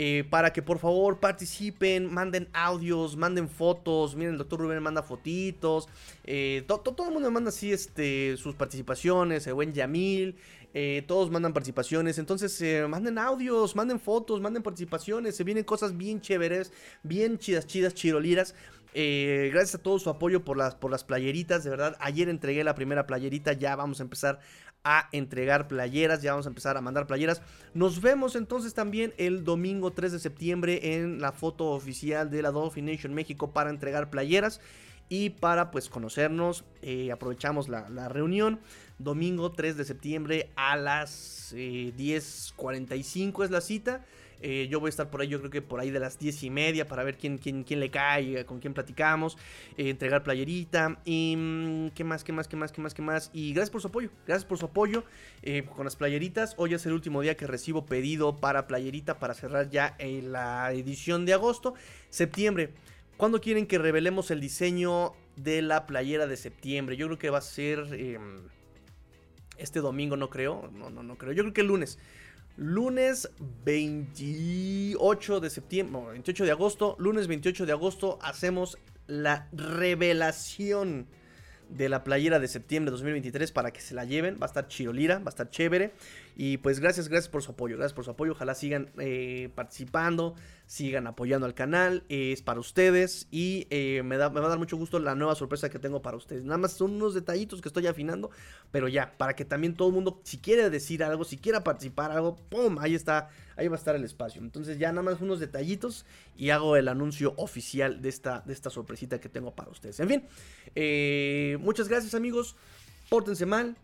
S1: Eh, para que por favor participen, manden audios, manden fotos. Miren, el doctor Rubén manda fotitos. Eh, todo el mundo manda así este, sus participaciones. El buen Yamil. Eh, todos mandan participaciones. Entonces, eh, manden audios, manden fotos, manden participaciones. Se vienen cosas bien chéveres, bien chidas, chidas, chiroliras. Eh, gracias a todo su apoyo por las, por las playeritas. De verdad, ayer entregué la primera playerita. Ya vamos a empezar a entregar playeras. Ya vamos a empezar a mandar playeras. Nos vemos entonces también el domingo 3 de septiembre en la foto oficial de la Dolphin Nation México para entregar playeras. Y para pues conocernos, aprovechamos la, la reunión domingo 3 de septiembre a las 10.45 eh, es la cita. Eh, yo voy a estar por ahí, yo creo que por ahí de las 10 y media para ver quién, quién, quién le cae, con quién platicamos, eh, entregar playerita y mm, qué más, qué más, qué más, qué más, qué más. Y gracias por su apoyo, gracias por su apoyo con las playeritas. Hoy es el último día que recibo pedido para playerita para cerrar ya la edición de agosto. Septiembre, ¿cuándo quieren que revelemos el diseño de la playera de septiembre? Yo creo que va a ser... Este domingo no creo, no, no, no creo. Yo creo que el lunes. Lunes 28 de septiembre, 28 de agosto, lunes 28 de agosto hacemos la revelación de la playera de septiembre de 2023 para que se la lleven. Va a estar chirolira, va a estar chévere. Y pues gracias, gracias por su apoyo, gracias por su apoyo. Ojalá sigan eh, participando, sigan apoyando al canal. es para ustedes y eh, me, da, va a dar mucho gusto la nueva sorpresa que tengo para ustedes. Nada más son unos detallitos que estoy afinando, pero ya, para que también todo el mundo, si quiere decir algo, si quiera participar algo, ¡pum! Ahí está, ahí va a estar el espacio. Entonces ya nada más unos detallitos y hago el anuncio oficial de esta, de esta sorpresita que tengo para ustedes. En fin, eh, muchas gracias amigos, pórtense mal.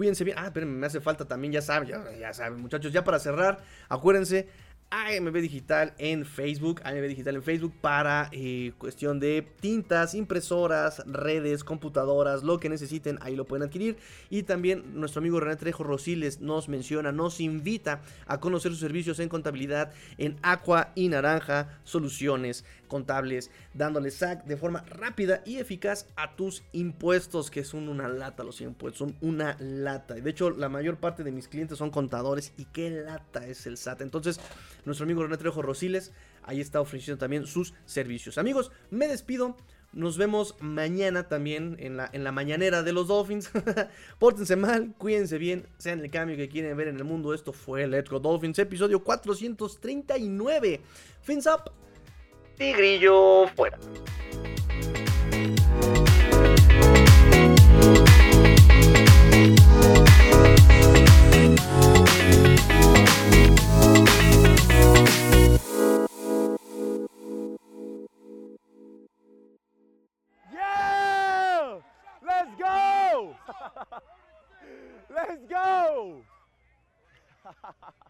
S1: Cuídense bien. Ah, pero me hace falta también, ya saben, ya, saben, muchachos. Ya para cerrar, acuérdense, AMB Digital en Facebook, AMB Digital en Facebook para eh, cuestión de tintas, impresoras, redes, computadoras, lo que necesiten, ahí lo pueden adquirir. Y también nuestro amigo René Trejo Rosiles nos menciona, nos invita a conocer sus servicios en contabilidad en Aqua y Naranja Soluciones Contables, dándole SAC de forma rápida y eficaz a tus impuestos, que son una lata los impuestos, son una lata. De hecho, la mayor parte de mis clientes son contadores y qué lata es el SAT. Entonces, nuestro amigo René Trejo Rosiles, ahí está ofreciendo también sus servicios. Amigos, me despido. Nos vemos mañana también en la, en la mañanera de los Dolphins. Pórtense mal, cuídense bien, sean el cambio que quieren ver en el mundo. Esto fue Let's Go Dolphins, episodio 439. Fins up. Tigrillo fuera.
S2: Let's go.